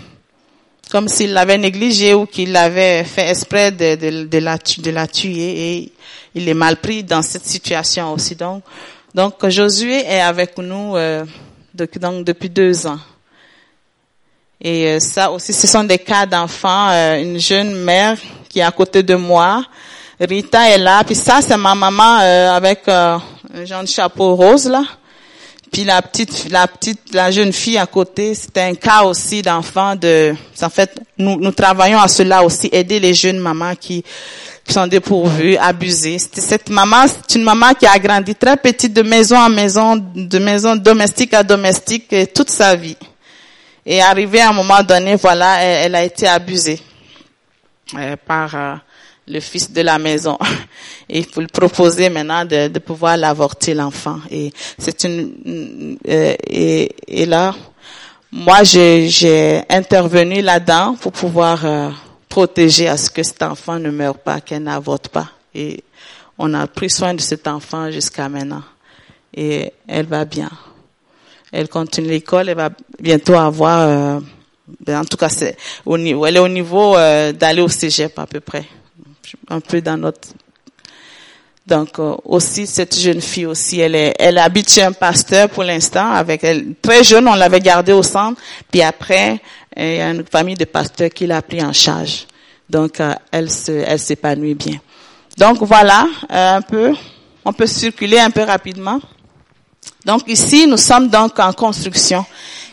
comme s'ils l'avaient négligée ou qu'ils l'avaient fait exprès de, de, de, la, de la tuer. Et il est mal pris dans cette situation aussi. Donc, donc Josué est avec nous euh, donc depuis deux ans. Et euh, ça aussi, ce sont des cas d'enfants. Euh, une jeune mère qui est à côté de moi. Rita est là. Puis ça, c'est ma maman euh, avec un genre de chapeau rose là. Puis la petite, la petite, la jeune fille à côté, c'est un cas aussi d'enfants de. En fait, nous, nous travaillons à cela aussi, aider les jeunes mamans qui, qui sont dépourvues, abusées. Cette maman, c'est une maman qui a grandi très petite de maison à maison, de maison domestique à domestique toute sa vie. Et arrivé à un moment donné, voilà, elle, a été abusée euh, par euh, le fils de la maison. (laughs) Et il faut lui proposer maintenant de, de pouvoir l'avorter l'enfant. Et c'est une euh, et, et, là, moi j'ai intervenu là-dedans pour pouvoir protéger à ce que cet enfant ne meure pas, qu'elle n'avorte pas. Et on a pris soin de cet enfant jusqu'à maintenant. Et elle va bien elle continue l'école, elle va bientôt avoir, euh, ben, en tout cas, c'est au niveau, elle est au niveau euh, d'aller au cégep à peu près, un peu dans notre. Donc euh, aussi cette jeune fille aussi, elle est, elle habite chez un pasteur pour l'instant. Avec elle, très jeune, on l'avait gardée au centre, puis après, il y a une famille de pasteurs qui l'a pris en charge. Donc elle se, elle s'épanouit bien. Donc voilà un peu, on peut circuler un peu rapidement. Donc ici, nous sommes donc en construction.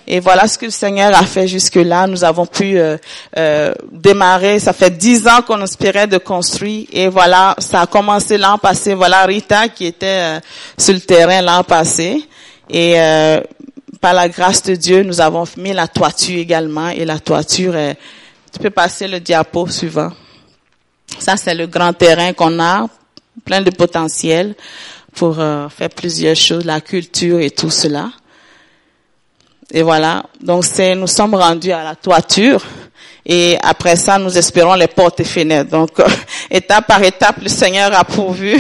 Et voilà ce que le Seigneur a fait jusque-là. Nous avons pu euh, euh, démarrer. Ça fait dix ans qu'on espérait de construire. Et voilà, ça a commencé l'an passé. Voilà Rita qui était euh, sur le terrain l'an passé. Et euh, par la grâce de Dieu, nous avons mis la toiture également. Et la toiture, est, tu peux passer le diapo suivant. Ça, c'est le grand terrain qu'on a, plein de potentiel pour euh, faire plusieurs choses, la culture et tout cela. Et voilà. Donc c'est, nous sommes rendus à la toiture. Et après ça, nous espérons les portes et fenêtres. Donc, (laughs) étape par étape, le Seigneur a pourvu.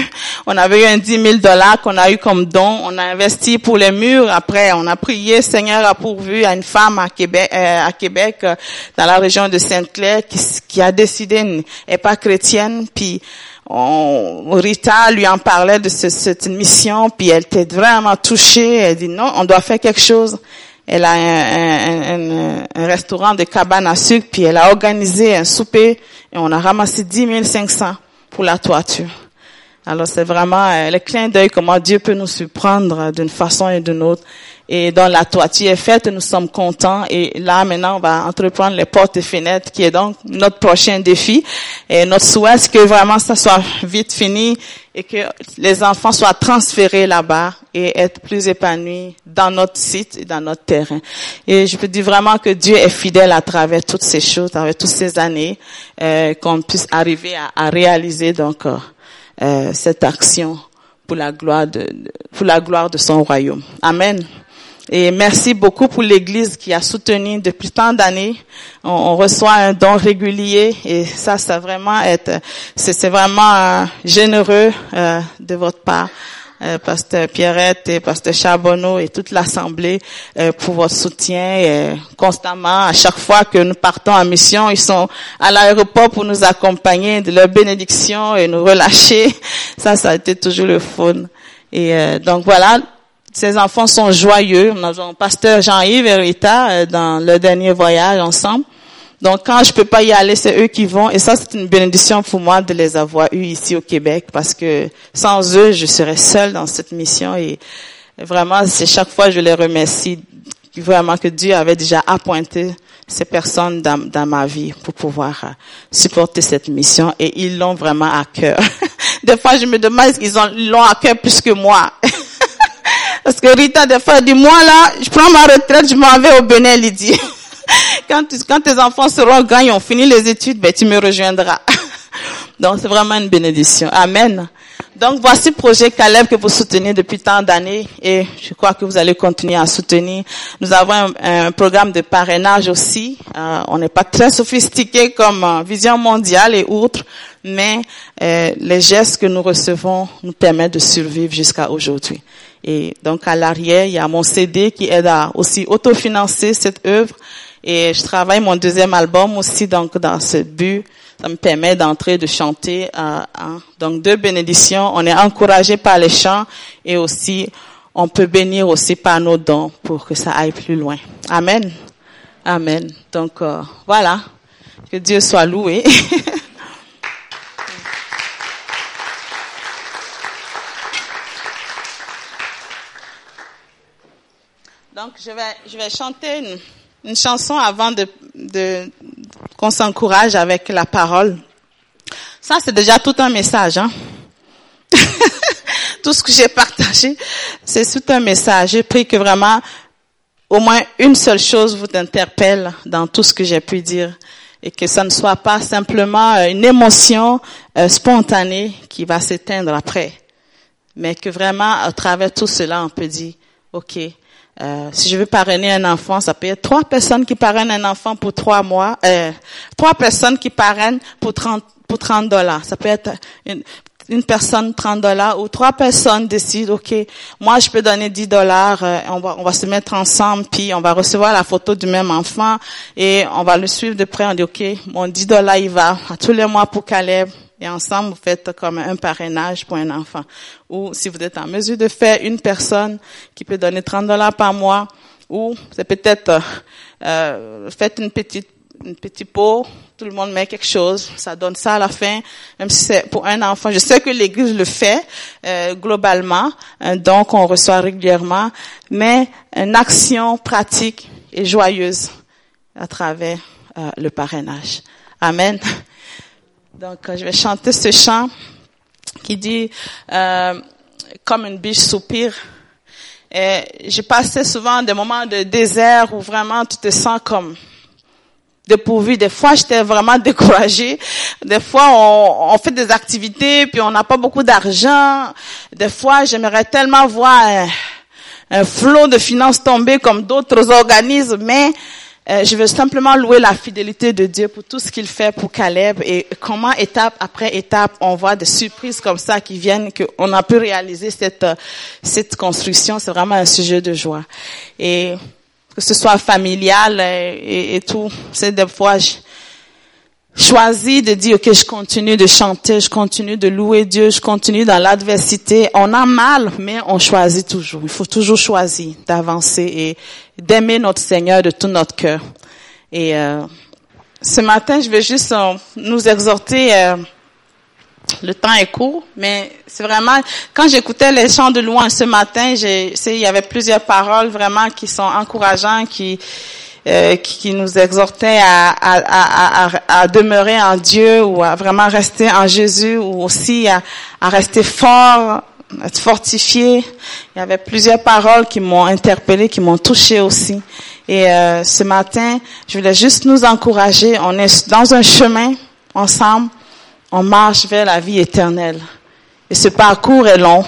On avait eu un 10 000 dollars qu'on a eu comme don. On a investi pour les murs. Après, on a prié. Seigneur a pourvu à une femme à Québec, euh, à Québec, euh, dans la région de Sainte-Claire, qui, qui a décidé, n'est pas chrétienne, puis on, Rita lui en parlait de cette mission, puis elle était vraiment touchée. Elle dit non, on doit faire quelque chose. Elle a un, un, restaurant de cabane à sucre, puis elle a organisé un souper et on a ramassé 10 500 pour la toiture. Alors c'est vraiment euh, le clin d'œil comment Dieu peut nous surprendre d'une façon et d'une autre. Et dans la toiture est faite, nous sommes contents. Et là, maintenant, on va entreprendre les portes et fenêtres, qui est donc notre prochain défi. Et notre souhait, c'est que vraiment ça soit vite fini et que les enfants soient transférés là-bas et être plus épanouis dans notre site et dans notre terrain. Et je peux dire vraiment que Dieu est fidèle à travers toutes ces choses, à travers toutes ces années, euh, qu'on puisse arriver à, à réaliser donc euh, euh cette action pour la gloire de, pour la gloire de son royaume. Amen. Et merci beaucoup pour l'Église qui a soutenu depuis tant d'années. On, reçoit un don régulier et ça, ça vraiment être, c'est vraiment euh, généreux euh, de votre part. Euh, Pasteur Pierrette et Pasteur Charbonneau et toute l'Assemblée euh, pour votre soutien et constamment. À chaque fois que nous partons en mission, ils sont à l'aéroport pour nous accompagner de leur bénédiction et nous relâcher. (laughs) Ça, ça a été toujours le fun. Et donc voilà, ces enfants sont joyeux. Nous avons pasteur Jean-Yves et Rita euh, dans le dernier voyage ensemble. Donc quand je peux pas y aller, c'est eux qui vont. Et ça, c'est une bénédiction pour moi de les avoir eus ici au Québec parce que sans eux, je serais seule dans cette mission. Et vraiment, c'est chaque fois je les remercie vraiment que Dieu avait déjà appointé ces personnes dans, dans ma vie pour pouvoir euh, supporter cette mission. Et ils l'ont vraiment à cœur. (laughs) Des fois, je me demande est-ce qu'ils l'ont à cœur plus que moi? (laughs) Parce que Rita, des fois, dit, moi là, je prends ma retraite, je m'en vais au Bénin, dit. (laughs) quand, quand tes enfants seront grands et ont fini les études, ben, tu me rejoindras. (laughs) Donc, c'est vraiment une bénédiction. Amen. Donc, voici le projet Caleb que vous soutenez depuis tant d'années et je crois que vous allez continuer à soutenir. Nous avons un, programme de parrainage aussi. Euh, on n'est pas très sophistiqué comme euh, Vision mondiale et autres, mais euh, les gestes que nous recevons nous permettent de survivre jusqu'à aujourd'hui. Et donc à l'arrière, il y a mon CD qui aide à aussi autofinancer cette œuvre. Et je travaille mon deuxième album aussi donc dans ce but. Ça me permet d'entrer, de chanter. Euh, hein. Donc deux bénédictions. On est encouragé par les chants et aussi on peut bénir aussi par nos dons pour que ça aille plus loin. Amen. Amen. Donc euh, voilà. Que Dieu soit loué. (laughs) Donc, je vais, je vais chanter une, une chanson avant de, de qu'on s'encourage avec la parole. Ça, c'est déjà tout un message. Hein? (laughs) tout ce que j'ai partagé, c'est tout un message. J'ai pris que vraiment, au moins une seule chose vous interpelle dans tout ce que j'ai pu dire et que ça ne soit pas simplement euh, une émotion euh, spontanée qui va s'éteindre après, mais que vraiment, à travers tout cela, on peut dire, OK, euh, si je veux parrainer un enfant, ça peut être trois personnes qui parrainent un enfant pour trois mois, euh, trois personnes qui parrainent pour 30 pour 30 dollars. Ça peut être une, une personne 30 dollars ou trois personnes décident, ok, moi je peux donner 10 dollars, euh, on va on va se mettre ensemble, puis on va recevoir la photo du même enfant et on va le suivre de près. On dit, ok, mon 10 dollars il va à tous les mois pour Caleb, et ensemble, vous faites comme un parrainage pour un enfant. Ou si vous êtes en mesure de faire une personne qui peut donner 30 dollars par mois, ou c'est peut-être euh, faites une petite une petite pot, tout le monde met quelque chose, ça donne ça à la fin, même si c'est pour un enfant. Je sais que l'Église le fait euh, globalement, un don qu'on reçoit régulièrement, mais une action pratique et joyeuse à travers euh, le parrainage. Amen. Donc, euh, je vais chanter ce chant qui dit euh, comme une biche soupire. Et j'ai passé souvent des moments de désert où vraiment tu te sens comme dépourvu. Des fois, j'étais vraiment (laughs) découragée. Des fois, on, fait des activités puis on n'a pas beaucoup d'argent. Des fois, j'aimerais tellement voir un, un flot de finances tomber comme d'autres organismes, mais euh, je veux simplement louer la fidélité de Dieu pour tout ce qu'il fait pour Caleb et comment étape après étape on voit des surprises comme ça qui viennent qu'on a pu réaliser cette euh, cette construction. C'est vraiment un sujet de joie et que ce soit familial euh, et, et tout. C'est des fois choisi de dire, OK, je continue de chanter, je continue de louer Dieu, je continue dans l'adversité. On a mal, mais on choisit toujours. Il faut toujours choisir d'avancer et d'aimer notre Seigneur de tout notre cœur. Et euh, ce matin, je vais juste euh, nous exhorter euh, le temps est court, mais c'est vraiment quand j'écoutais les chants de louange ce matin, j'ai, il y avait plusieurs paroles vraiment qui sont encourageantes, qui euh, qui, nous exhortaient à, à, à, à, demeurer en Dieu ou à vraiment rester en Jésus ou aussi à, à rester fort, être fortifié. Il y avait plusieurs paroles qui m'ont interpellé, qui m'ont touché aussi. Et euh, ce matin, je voulais juste nous encourager. On est dans un chemin ensemble. On marche vers la vie éternelle. Et ce parcours est long.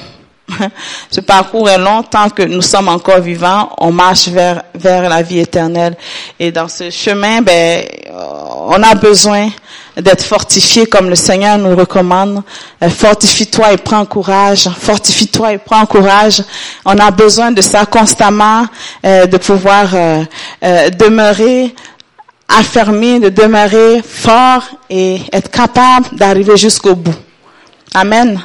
(laughs) Ce parcours est long tant que nous sommes encore vivants, on marche vers vers la vie éternelle. Et dans ce chemin, ben, on a besoin d'être fortifié comme le Seigneur nous recommande. Euh, fortifie-toi et prends courage. Fortifie-toi et prends courage. On a besoin de ça constamment, euh, de pouvoir euh, demeurer affermi, de demeurer fort et être capable d'arriver jusqu'au bout. Amen.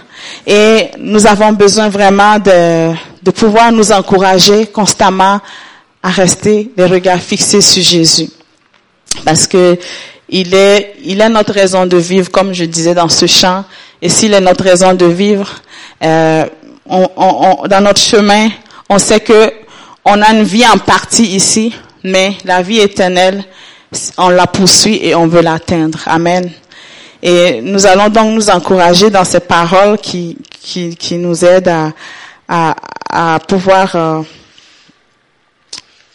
Et nous avons besoin vraiment de, pouvoir nous encourager constamment à rester les regards fixés sur Jésus. Parce que il est, notre raison de vivre, comme je disais dans ce chant. Et s'il est notre raison de vivre, euh, dans notre chemin, on sait que on a une vie en partie ici, mais la vie éternelle, on la poursuit et on veut l'atteindre. Amen. Et nous allons donc nous encourager dans ces paroles qui, qui, qui nous aident à, à, à pouvoir euh,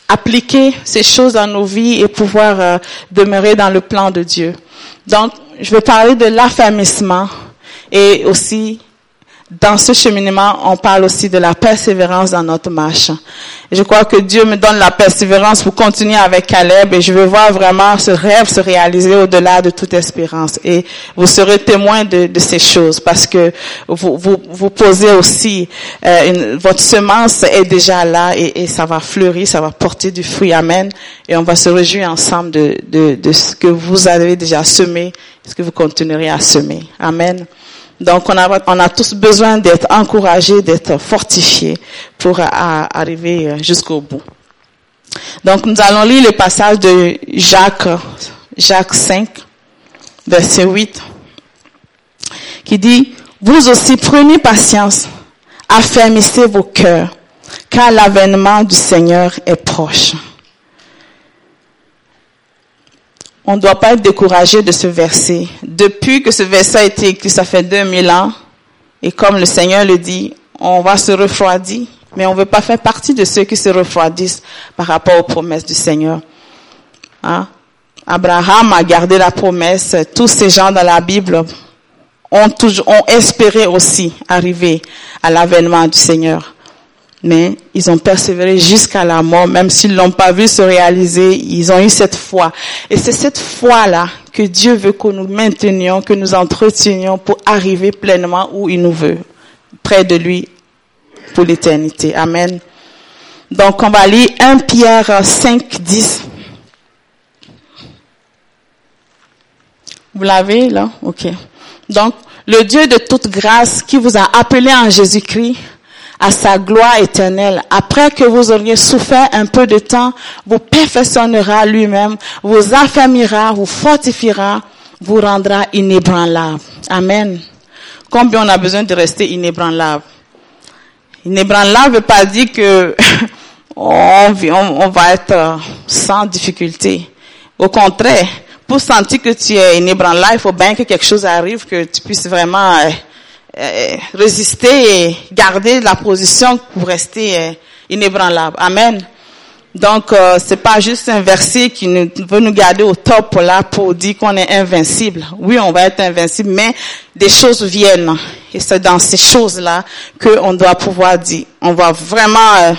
appliquer ces choses dans nos vies et pouvoir euh, demeurer dans le plan de Dieu. Donc, je vais parler de l'affermissement et aussi dans ce cheminement, on parle aussi de la persévérance dans notre marche. je crois que Dieu me donne la persévérance pour continuer avec Caleb et je veux voir vraiment ce rêve se réaliser au-delà de toute espérance. Et vous serez témoin de, ces choses parce que vous vous, vous posez aussi, euh, une, votre semence est déjà là et, et, ça va fleurir, ça va porter du fruit. Amen. Et on va se réjouir ensemble de, de, de ce que vous avez déjà semé, ce que vous continuerez à semer. Amen. Donc on a, on a tous besoin d'être encouragés, d'être fortifiés pour arriver euh, jusqu'au bout. Donc nous allons lire le passage de Jacques, Jacques 5, verset 8, qui dit, vous aussi prenez patience, affermissez vos cœurs, car l'avènement du Seigneur est proche. On ne doit pas être découragé de ce verset. Depuis que ce verset a été écrit, ça fait 2000 ans. Et comme le Seigneur le dit, on va se refroidir. Mais on ne veut pas faire partie de ceux qui se refroidissent par rapport aux promesses du Seigneur. Hein? Abraham a gardé la promesse. Tous ces gens dans la Bible ont, toujours, ont espéré aussi arriver à l'avènement du Seigneur mais ils ont persévéré jusqu'à la mort, même s'ils l'ont pas vu se réaliser, ils ont eu cette foi. Et c'est cette foi-là que Dieu veut que nous maintenions, que nous entretenions pour arriver pleinement où il nous veut, près de lui pour l'éternité. Amen. Donc on va lire 1 Pierre 5, 10. Vous l'avez là? Ok. Donc, le Dieu de toute grâce qui vous a appelé en Jésus-Christ, à sa gloire éternelle. Après que vous auriez souffert un peu de temps, vous perfectionnera lui-même, vous affermira, vous fortifiera, vous rendra inébranlable. Amen. Combien on a besoin de rester inébranlable? Inébranlable veut pas dire que (laughs) on, on va être sans difficulté. Au contraire, pour sentir que tu es inébranlable, il faut bien que quelque chose arrive, que tu puisses vraiment euh, euh, résister et garder la position pour rester euh, inébranlable. Amen. Donc, euh, c'est pas juste un verset qui veut nous garder au top là pour dire qu'on est invincible. Oui, on va être invincible, mais des choses viennent. Et c'est dans ces choses-là qu'on doit pouvoir dire. On va vraiment euh,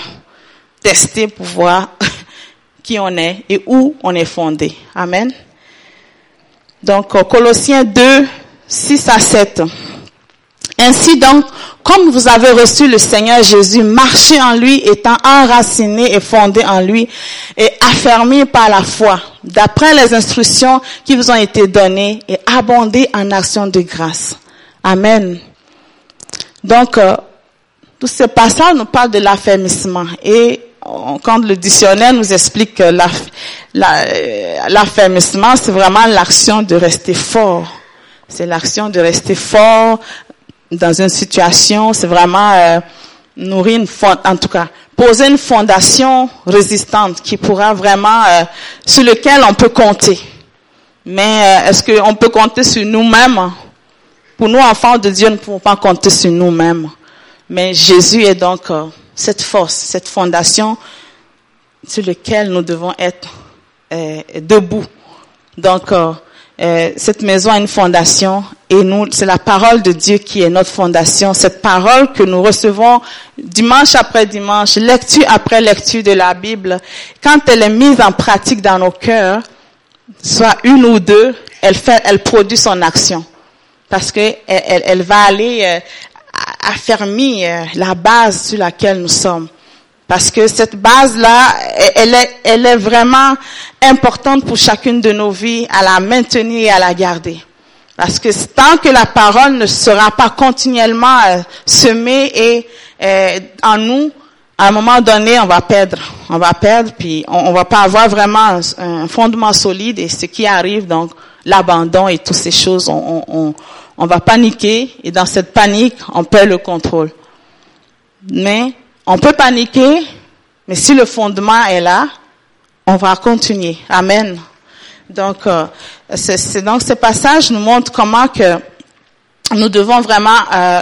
tester pour voir (laughs) qui on est et où on est fondé. Amen. Donc, Colossiens 2, 6 à 7. Ainsi donc, comme vous avez reçu le Seigneur Jésus, marchez en lui, étant enraciné et fondé en lui, et affermi par la foi, d'après les instructions qui vous ont été données, et abondez en actions de grâce. Amen. Donc, euh, tout ce passage nous parle de l'affermissement. Et quand le dictionnaire nous explique que euh, l'affermissement, c'est vraiment l'action de rester fort, C'est l'action de rester fort dans une situation. C'est vraiment euh, nourrir une fond, en tout cas poser une fondation résistante qui pourra vraiment euh, sur lequel on peut compter. Mais euh, est-ce qu'on peut compter sur nous-mêmes? Pour nous, enfants de Dieu, nous ne pouvons pas compter sur nous-mêmes. Mais Jésus est donc euh, cette force, cette fondation sur laquelle nous devons être euh, debout. Donc, cette maison a une fondation et nous, c'est la parole de Dieu qui est notre fondation. Cette parole que nous recevons dimanche après dimanche, lecture après lecture de la Bible, quand elle est mise en pratique dans nos cœurs, soit une ou deux, elle fait, elle produit son action. Parce que elle, elle, va aller euh, affermir euh, la base sur laquelle nous sommes. Parce que cette base-là, elle est, elle est vraiment importante pour chacune de nos vies, à la maintenir et à la garder. Parce que tant que la parole ne sera pas continuellement euh, semée et euh, en nous, à un moment donné, on va perdre. On va perdre, puis on, on va pas avoir vraiment un, fondement solide. Et ce qui arrive, donc l'abandon et toutes ces choses, on, on, on, va paniquer. Et dans cette panique, on perd le contrôle. Mais on peut paniquer, mais si le fondement est là, on va continuer. Amen. Donc, euh, c'est donc ce passage nous montre comment que nous devons vraiment euh,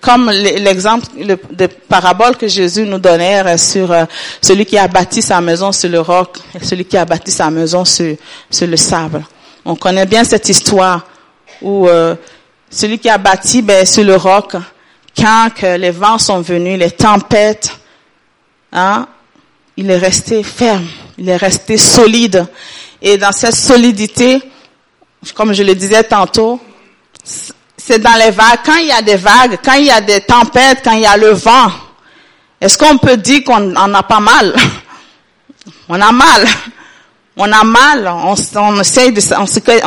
comme l'exemple de parabole que Jésus nous donnait euh, sur euh, celui qui a bâti sa maison sur le roc et celui qui a bâti sa maison sur, sur le sable. On connaît bien cette histoire où euh, celui qui a bâti ben, sur le roc, quand que les vents sont venus, les tempêtes, hein, il est resté ferme, il est resté solide. Et dans cette solidité, comme je le disais tantôt, c'est dans les vagues. Quand il y a des vagues, quand il y a des tempêtes, quand il y a le vent, est-ce qu'on peut dire qu'on en a pas mal? (laughs) On a mal. On a mal, on, essaye de,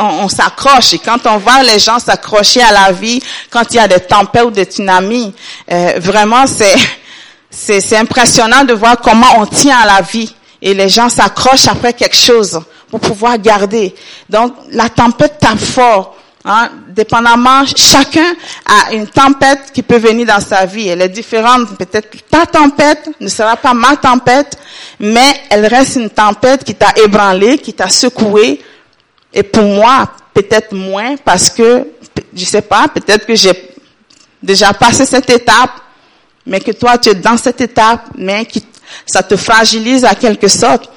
on s'accroche. Et quand on voit les gens s'accrocher à la vie, quand il y a des tempêtes ou des tsunamis, euh, vraiment c'est, c'est, c'est impressionnant de voir comment on tient à la vie. Et les gens s'accrochent après quelque chose pour pouvoir garder. Donc la tempête tape fort. Hein, dépendamment, chacun a une tempête qui peut venir dans sa vie. Elle est différente. Peut-être ta tempête ne sera pas ma tempête, mais elle reste une tempête qui t'a ébranlé, qui t'a secoué. Et pour moi, peut-être moins parce que, je sais pas, peut-être que j'ai déjà passé cette étape, mais que toi tu es dans cette étape, mais qui, ça te fragilise à quelque sorte.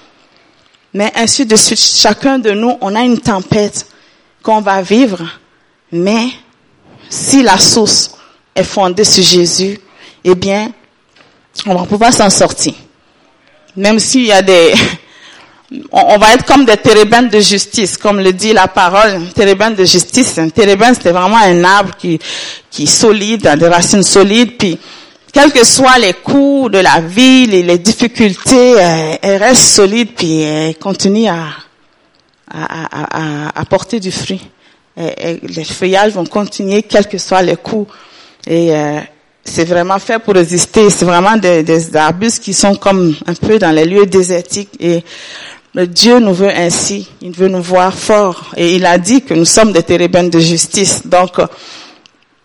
Mais ainsi de suite, chacun de nous, on a une tempête qu'on va vivre, mais si la source est fondée sur Jésus, eh bien, on va pouvoir s'en sortir. Même s'il y a des, (laughs) on, va être comme des térébènes de justice, comme le dit la parole, térébène de justice. Un térébène, c'était vraiment un arbre qui, qui est solide, a des racines solides, puis quels que soient les coups de la vie, les, difficultés, euh, elle reste solide, puis elle continue à, à, à, porter du fruit. Et, les feuillages vont continuer, quels que soient les coups. Et euh, c'est vraiment fait pour résister. C'est vraiment des, des, arbustes qui sont comme un peu dans les lieux désertiques. Et Dieu nous veut ainsi. Il veut nous voir forts. Et il a dit que nous sommes des térébènes de justice. Donc,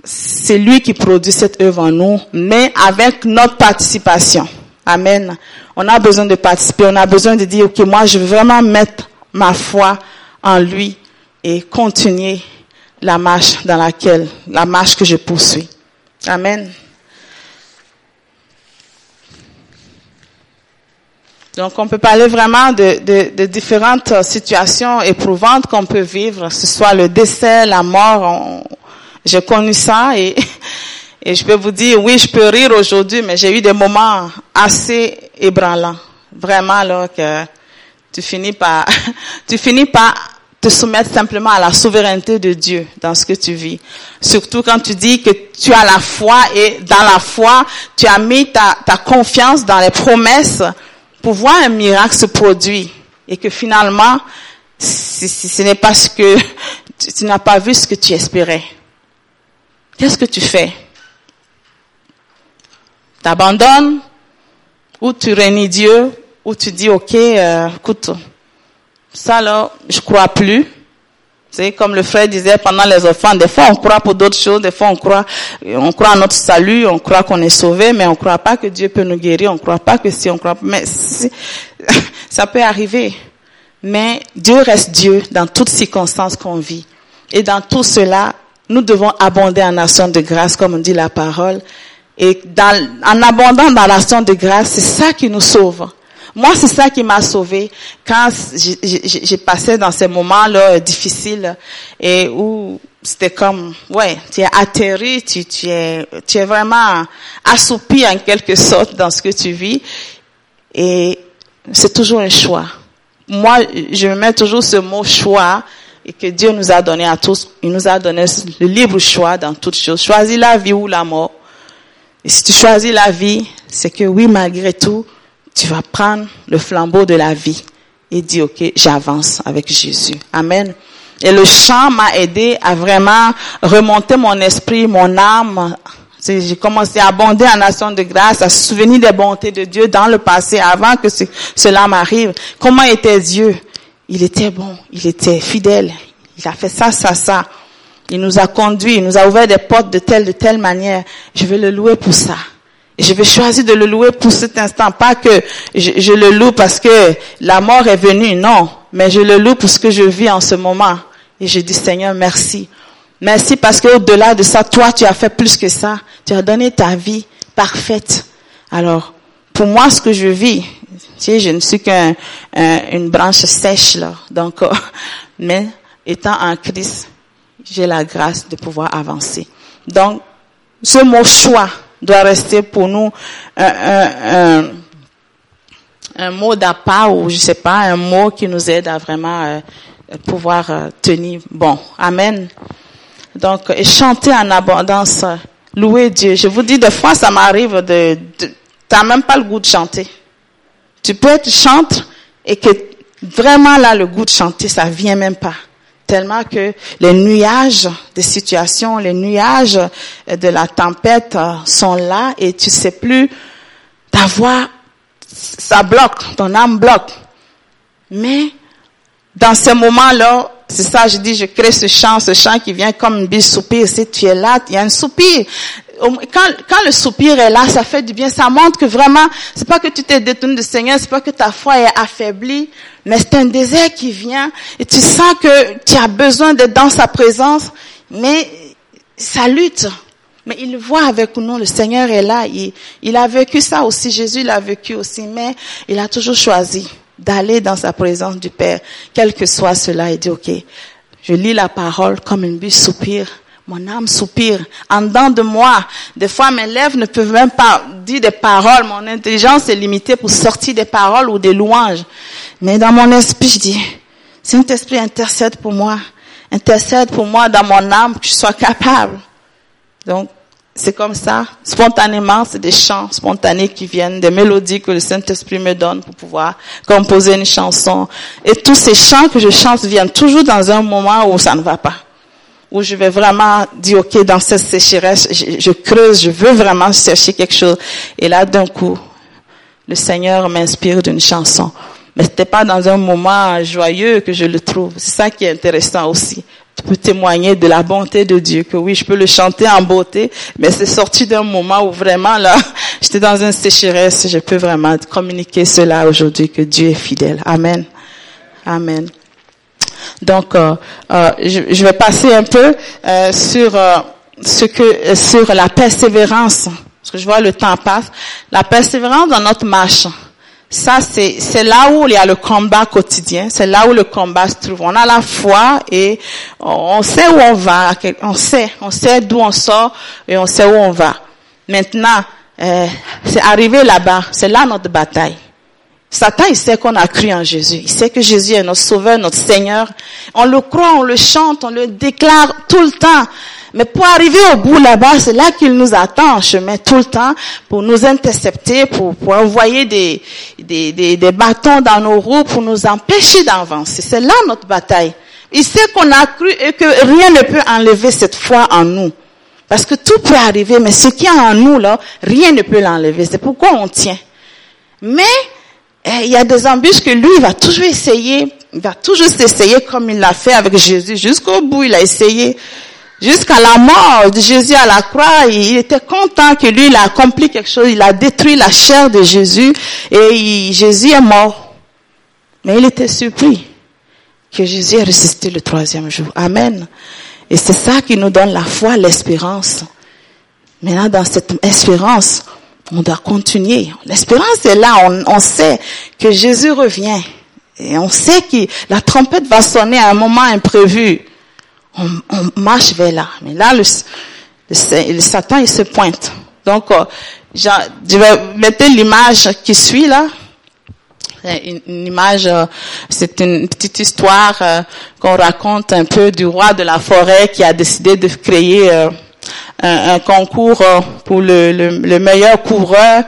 c'est lui qui produit cette œuvre en nous, mais avec notre participation. Amen. On a besoin de participer. On a besoin de dire, OK, moi, je veux vraiment mettre ma foi en lui et continuer la marche dans laquelle, la marche que je poursuis. Amen. Donc, on peut parler vraiment de, de, de différentes situations éprouvantes qu'on peut vivre, que ce soit le décès, la mort. J'ai connu ça et, (laughs) et je peux vous dire, oui, je peux rire aujourd'hui, mais j'ai eu des moments assez ébranlants. Vraiment, là, que tu finis par, (laughs) tu finis par te soumettre simplement à la souveraineté de Dieu dans ce que tu vis. Surtout quand tu dis que tu as la foi et dans la foi, tu as mis ta, ta confiance dans les promesses pour voir un miracle se produire et que finalement, si, ce n'est pas ce que (laughs) tu, tu n'as pas vu ce que tu espérais. Qu'est-ce que tu fais? T'abandonnes ou tu réunis Dieu où tu dis, OK, euh, écoute, ça là, je crois plus. C'est comme le frère disait pendant les enfants, des fois on croit pour d'autres choses, des fois on croit, on croit à notre salut, on croit qu'on est sauvé, mais on croit pas que Dieu peut nous guérir, on croit pas que si on croit, mais si, (laughs) ça peut arriver. Mais Dieu reste Dieu dans toutes circonstances qu'on vit. Et dans tout cela, nous devons abonder en action de grâce, comme dit la parole. Et dans, en abondant dans l'action de grâce, c'est ça qui nous sauve. Moi, c'est ça qui m'a sauvé quand j'ai passé dans ces moments-là difficiles et où c'était comme, ouais, tu es atterri, tu, tu es, tu es vraiment assoupi en quelque sorte dans ce que tu vis. Et c'est toujours un choix. Moi, je mets toujours ce mot choix et que Dieu nous a donné à tous. Il nous a donné le libre choix dans toutes choses. Choisis la vie ou la mort. Et si tu choisis la vie, c'est que oui, malgré tout, tu vas prendre le flambeau de la vie et dire, OK, j'avance avec Jésus. Amen. Et le chant m'a aidé à vraiment remonter mon esprit, mon âme. J'ai commencé à abonder en action de grâce, à souvenir des bontés de Dieu dans le passé, avant que cela m'arrive. Comment était Dieu? Il était bon, il était fidèle. Il a fait ça, ça, ça. Il nous a conduits, il nous a ouvert des portes de telle, de telle manière. Je vais le louer pour ça. Je vais choisir de le louer pour cet instant. Pas que je, je, le loue parce que la mort est venue, non. Mais je le loue pour ce que je vis en ce moment. Et je dis, Seigneur, merci. Merci parce qu'au-delà de ça, toi, tu as fait plus que ça. Tu as donné ta vie parfaite. Alors, pour moi, ce que je vis, tu sais, je ne suis qu'une un, branche sèche, là. Donc, (laughs) mais étant en Christ, j'ai la grâce de pouvoir avancer. Donc, ce mot choix doit rester pour nous un, un, un, mot d'appât ou je sais pas, un mot qui nous aide à vraiment euh, pouvoir euh, tenir bon. Amen. Donc, chanter en abondance, louer Dieu. Je vous dis, des fois, ça m'arrive de, de t'as même pas le goût de chanter. Tu peux être chante et que vraiment là, le goût de chanter, ça vient même pas tellement que les nuages de situation, les nuages de la tempête euh, sont là et tu sais plus, ta voix, ça bloque, ton âme bloque. Mais dans ces moments-là, c'est ça, je dis, je crée ce chant, ce chant qui vient comme une bise soupir. Si tu es là, il y a un soupir quand, quand le soupir est là, ça fait du bien. Ça montre que vraiment, c'est pas que tu t'es détourné du Seigneur, c'est pas que ta foi est affaiblie, mais c'est un désert qui vient et tu sens que tu as besoin d'être dans sa présence, mais ça lutte. Mais il voit avec nous, le Seigneur est là. Il, il a vécu ça aussi, Jésus l'a vécu aussi, mais il a toujours choisi d'aller dans sa présence du Père, quel que soit cela, et dit, ok, je lis la parole comme une bûche soupire mon âme soupire en dedans de moi. Des fois, mes lèvres ne peuvent même pas dire des paroles. Mon intelligence est limitée pour sortir des paroles ou des louanges. Mais dans mon esprit, je dis, Saint-Esprit intercède pour moi. Intercède pour moi dans mon âme que je sois capable. Donc, c'est comme ça. Spontanément, c'est des chants spontanés qui viennent, des mélodies que le Saint-Esprit me donne pour pouvoir composer une chanson. Et tous ces chants que je chante viennent toujours dans un moment où ça ne va pas où je vais vraiment dire, OK, dans cette sécheresse, je, creuse, je veux vraiment chercher quelque chose. Et là, d'un coup, le Seigneur m'inspire d'une chanson. Mais c'était pas dans un moment joyeux que je le trouve. C'est ça qui est intéressant aussi. Tu peux témoigner de la bonté de Dieu, que oui, je peux le chanter en beauté, mais c'est sorti d'un moment où vraiment là, (laughs) j'étais dans une sécheresse. Je peux vraiment communiquer cela aujourd'hui, que Dieu est fidèle. Amen. Amen. Donc, euh, euh, je, je, vais passer un peu euh, sur euh, ce que sur la persévérance, parce que je vois le temps passe. La persévérance dans notre marche. Ça, c'est, c'est là où il y a le combat quotidien. C'est là où le combat se trouve. On a la foi et on sait où on va. On sait, on sait d'où on sort et on sait où on va. Maintenant, euh, c'est arrivé là-bas. C'est là notre bataille. Satan, il sait qu'on a cru en Jésus. Il sait que Jésus est notre sauveur, notre Seigneur. On le croit, on le chante, on le déclare tout le temps. Mais pour arriver au bout là-bas, c'est là qu'il nous attend en chemin tout le temps pour nous intercepter, pour, pour envoyer des, des, des, des bâtons dans nos roues, pour nous empêcher d'avancer. C'est là notre bataille. Il sait qu'on a cru et que rien ne peut enlever cette foi en nous. Parce que tout peut arriver, mais ce qui est en nous, là, rien ne peut l'enlever. C'est pourquoi on tient. Mais eh, il y a des embûches que lui va toujours essayer, il va toujours s'essayer comme il l'a fait avec Jésus. Jusqu'au bout, il a essayé. Jusqu'à la mort de Jésus à la croix, il était content que lui, il a accompli quelque chose. Il a détruit la chair de Jésus et Jésus est mort. Mais il était surpris que Jésus ait résisté le troisième jour. Amen. Et c'est ça qui nous donne la foi, l'espérance. Maintenant, dans cette espérance, on doit continuer. L'espérance est là. On, sait que Jésus revient. Et on sait que la trompette va sonner à un moment imprévu. On, on marche vers là. Mais là, le, le, Satan, il se pointe. Donc, euh, je vais mettre l'image qui suit là. Une, une image, euh, c'est une petite histoire euh, qu'on raconte un peu du roi de la forêt qui a décidé de créer un, un concours euh, pour le, le, meilleur coureur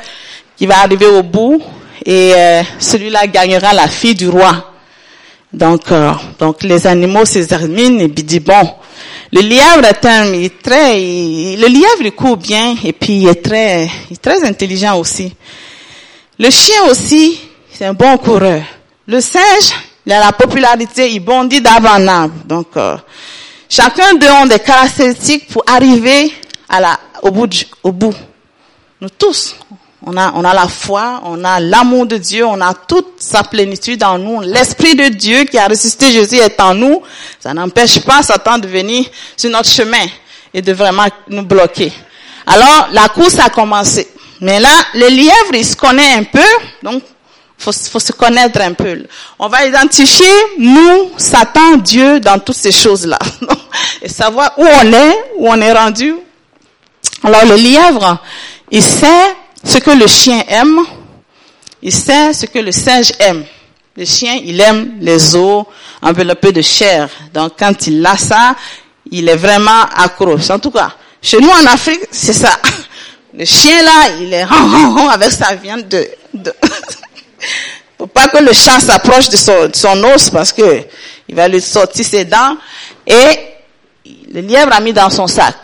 qui va arriver au bout et euh, celui-là gagnera la fille du roi. Donc, euh, donc les animaux s'examinent et dit bon, le lièvre un, il est très, le lièvre il court bien et puis il est très, il est très intelligent aussi. Le chien aussi, c'est un bon coureur. Le singe, il a la popularité, il bondit d'avant Donc, chacun d'eux ont des caractéristiques pour arriver à la, au bout, au bout. Nous tous, on a, on a la foi, on a l'amour de Dieu, on a toute sa plénitude en nous. L'Esprit de Dieu qui a résisté Jésus est en nous. Ça n'empêche pas Satan de venir sur notre chemin et de vraiment nous bloquer. Alors, la course a commencé. Mais là, le lièvre, il se connaît un peu, donc faut, faut se connaître un peu. On va identifier nous, Satan, Dieu dans toutes ces choses-là. (laughs) Et savoir où on est, où on est rendu, alors le lièvre, il sait ce que le chien aime, il sait ce que le singe aime. Le chien, il aime les os enveloppés de chair. Donc quand il a ça, il est vraiment accro. En tout cas, chez nous en Afrique, c'est ça. Le chien là, il est avec sa viande de... de (laughs) Faut pas que le chat s'approche de son, de son os parce que il va lui sortir ses dents. Et le lièvre a mis dans son sac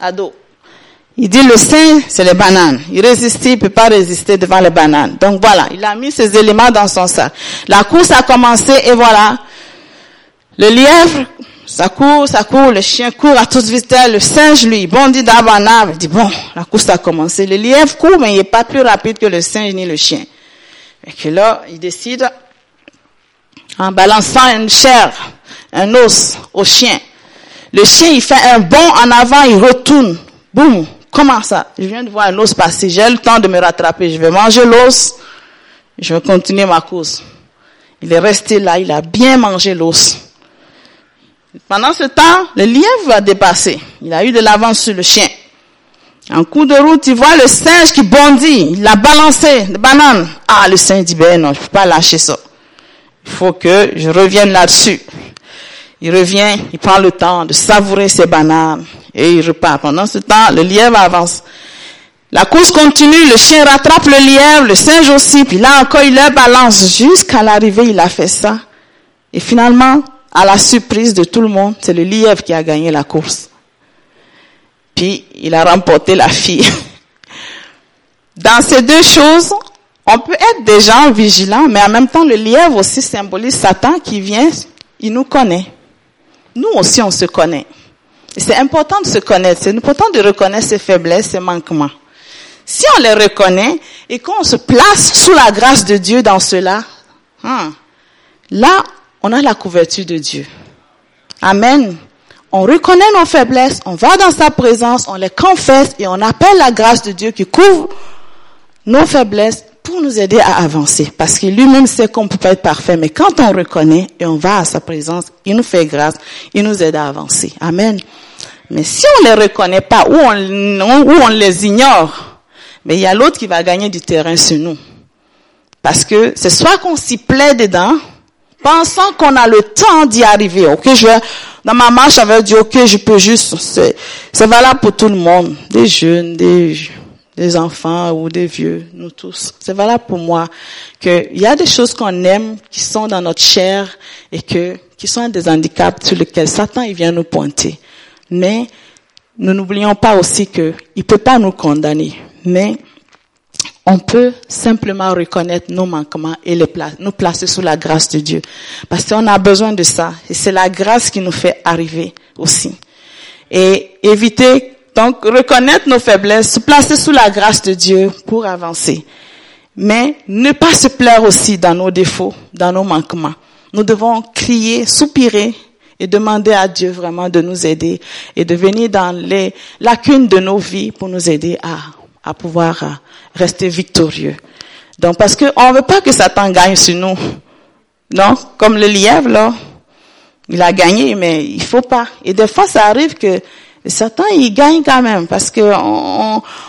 à dos. Il dit le saint, c'est les bananes. Il résiste, il peut pas résister devant les bananes. Donc voilà, il a mis ces éléments dans son sac. La course a commencé et voilà. Le lièvre, ça court, ça court, le chien court à toute vitesse, le singe, lui, bondit d'arbre en arbre. Il dit, bon, la course a commencé. Le lièvre court, mais il n'est pas plus rapide que le singe ni le chien. Et que là, il décide, en balançant une chair, un os au chien. Le chien, il fait un bond en avant, il retourne. Boum, Comment ça? Je viens de voir un os passer, j'ai le temps de me rattraper, je vais manger l'os, je vais continuer ma course. Il est resté là, il a bien mangé l'os. Pendant ce temps, le lièvre a dépassé. Il a eu de l'avance sur le chien. En coup de route, il voit le singe qui bondit. Il l'a balancé de banane. Ah, le singe dit, ben non, je peux pas lâcher ça. Il faut que je revienne là-dessus. Il revient, il prend le temps de savourer ses bananes et il repart. Pendant ce temps, le lièvre avance. La course continue, le chien rattrape le lièvre, le singe aussi, puis là encore il le balance. Jusqu'à l'arrivée, il a fait ça. Et finalement, à la surprise de tout le monde, c'est le lièvre qui a gagné la course. Puis il a remporté la fille. (laughs) Dans ces deux choses, on peut être des gens vigilants, mais en même temps, le lièvre aussi symbolise Satan qui vient, il nous connaît. Nous aussi, on se connaît. C'est important de se connaître, c'est important de reconnaître ses faiblesses, ses manquements. Si on les reconnaît et qu'on se place sous la grâce de Dieu dans cela, hein, là, on a la couverture de Dieu. Amen. On reconnaît nos faiblesses, on va dans sa présence, on les confesse et on appelle la grâce de Dieu qui couvre nos faiblesses pour nous aider à avancer. Parce que lui-même sait qu'on ne peut pas être parfait, mais quand on reconnaît et on va à sa présence, il nous fait grâce, il nous aide à avancer. Amen. Mais si on les reconnaît pas ou on, ou on les ignore, mais il y a l'autre qui va gagner du terrain sur nous. Parce que c'est soit qu'on s'y plaît dedans, pensant qu'on a le temps d'y arriver. Ok, je vais, dans ma marche avec Dieu, ok, je peux juste, c'est valable pour tout le monde, des jeunes, des, des enfants ou des vieux, nous tous. C'est valable pour moi qu'il y a des choses qu'on aime qui sont dans notre chair et que, qui sont des handicaps sur lesquels Satan il vient nous pointer. Mais nous n'oublions pas aussi qu'il ne peut pas nous condamner. Mais on peut simplement reconnaître nos manquements et les nous placer sous la grâce de Dieu. Parce qu'on a besoin de ça. Et c'est la grâce qui nous fait arriver aussi. Et éviter, donc, reconnaître nos faiblesses, se placer sous la grâce de Dieu pour avancer. Mais ne pas se plaire aussi dans nos défauts, dans nos manquements. Nous devons crier, soupirer et demander à Dieu vraiment de nous aider et de venir dans les lacunes de nos vies pour nous aider à à pouvoir euh, rester victorieux. Donc, parce que on veut pas que Satan gagne sur nous. Non? Comme le lièvre, là. Il a gagné, mais il faut pas. Et des fois, ça arrive que Satan, il gagne quand même, parce que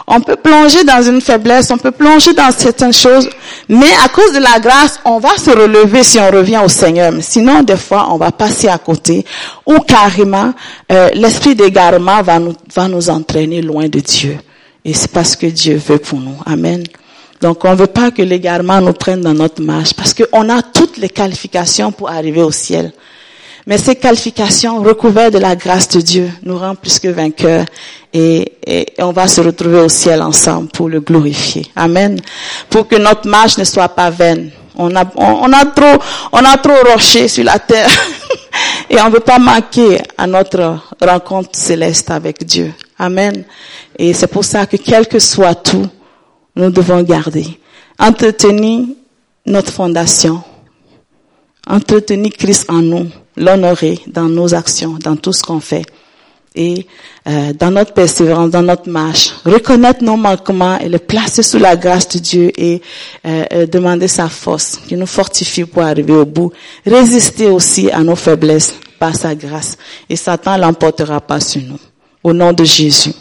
on, peut plonger dans une faiblesse, on peut plonger dans certaines choses, mais à cause de la grâce, on va se relever si on revient au Seigneur. Sinon, des fois, on va passer à côté, ou carrément, euh, l'esprit d'égarement va nous, va nous entraîner loin de Dieu. Et c'est parce que Dieu veut pour nous. Amen. Donc on ne veut pas que l'égarement nous prenne dans notre marche parce qu'on a toutes les qualifications pour arriver au ciel. Mais ces qualifications recouvertes de la grâce de Dieu nous rendent plus que vainqueurs et, on va se retrouver au ciel ensemble pour le glorifier. Amen. Pour que notre marche ne soit pas vaine. On a, on, a trop, on a trop roché sur la terre (laughs) et on ne veut pas manquer à notre rencontre céleste avec Dieu. Amen. Et c'est pour ça que quel que soit tout, nous devons garder. Entretenir notre fondation. Entretenir Christ en nous. L'honorer dans nos actions, dans tout ce qu'on fait. Et euh, dans notre persévérance, dans notre marche. Reconnaître nos manquements et les placer sous la grâce de Dieu et euh, euh, demander sa force qui nous fortifie pour arriver au bout. Résister aussi à nos faiblesses par sa grâce. Et Satan l'emportera pas sur nous. Au nom de Jésus.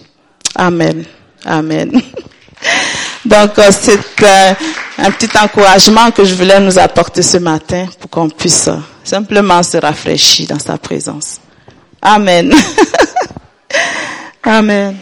Amen. Amen. (laughs) Donc, euh, c'est euh, un petit encouragement que je voulais nous apporter ce matin pour qu'on puisse euh, simplement se rafraîchir dans sa présence. Amen. (laughs) Amen.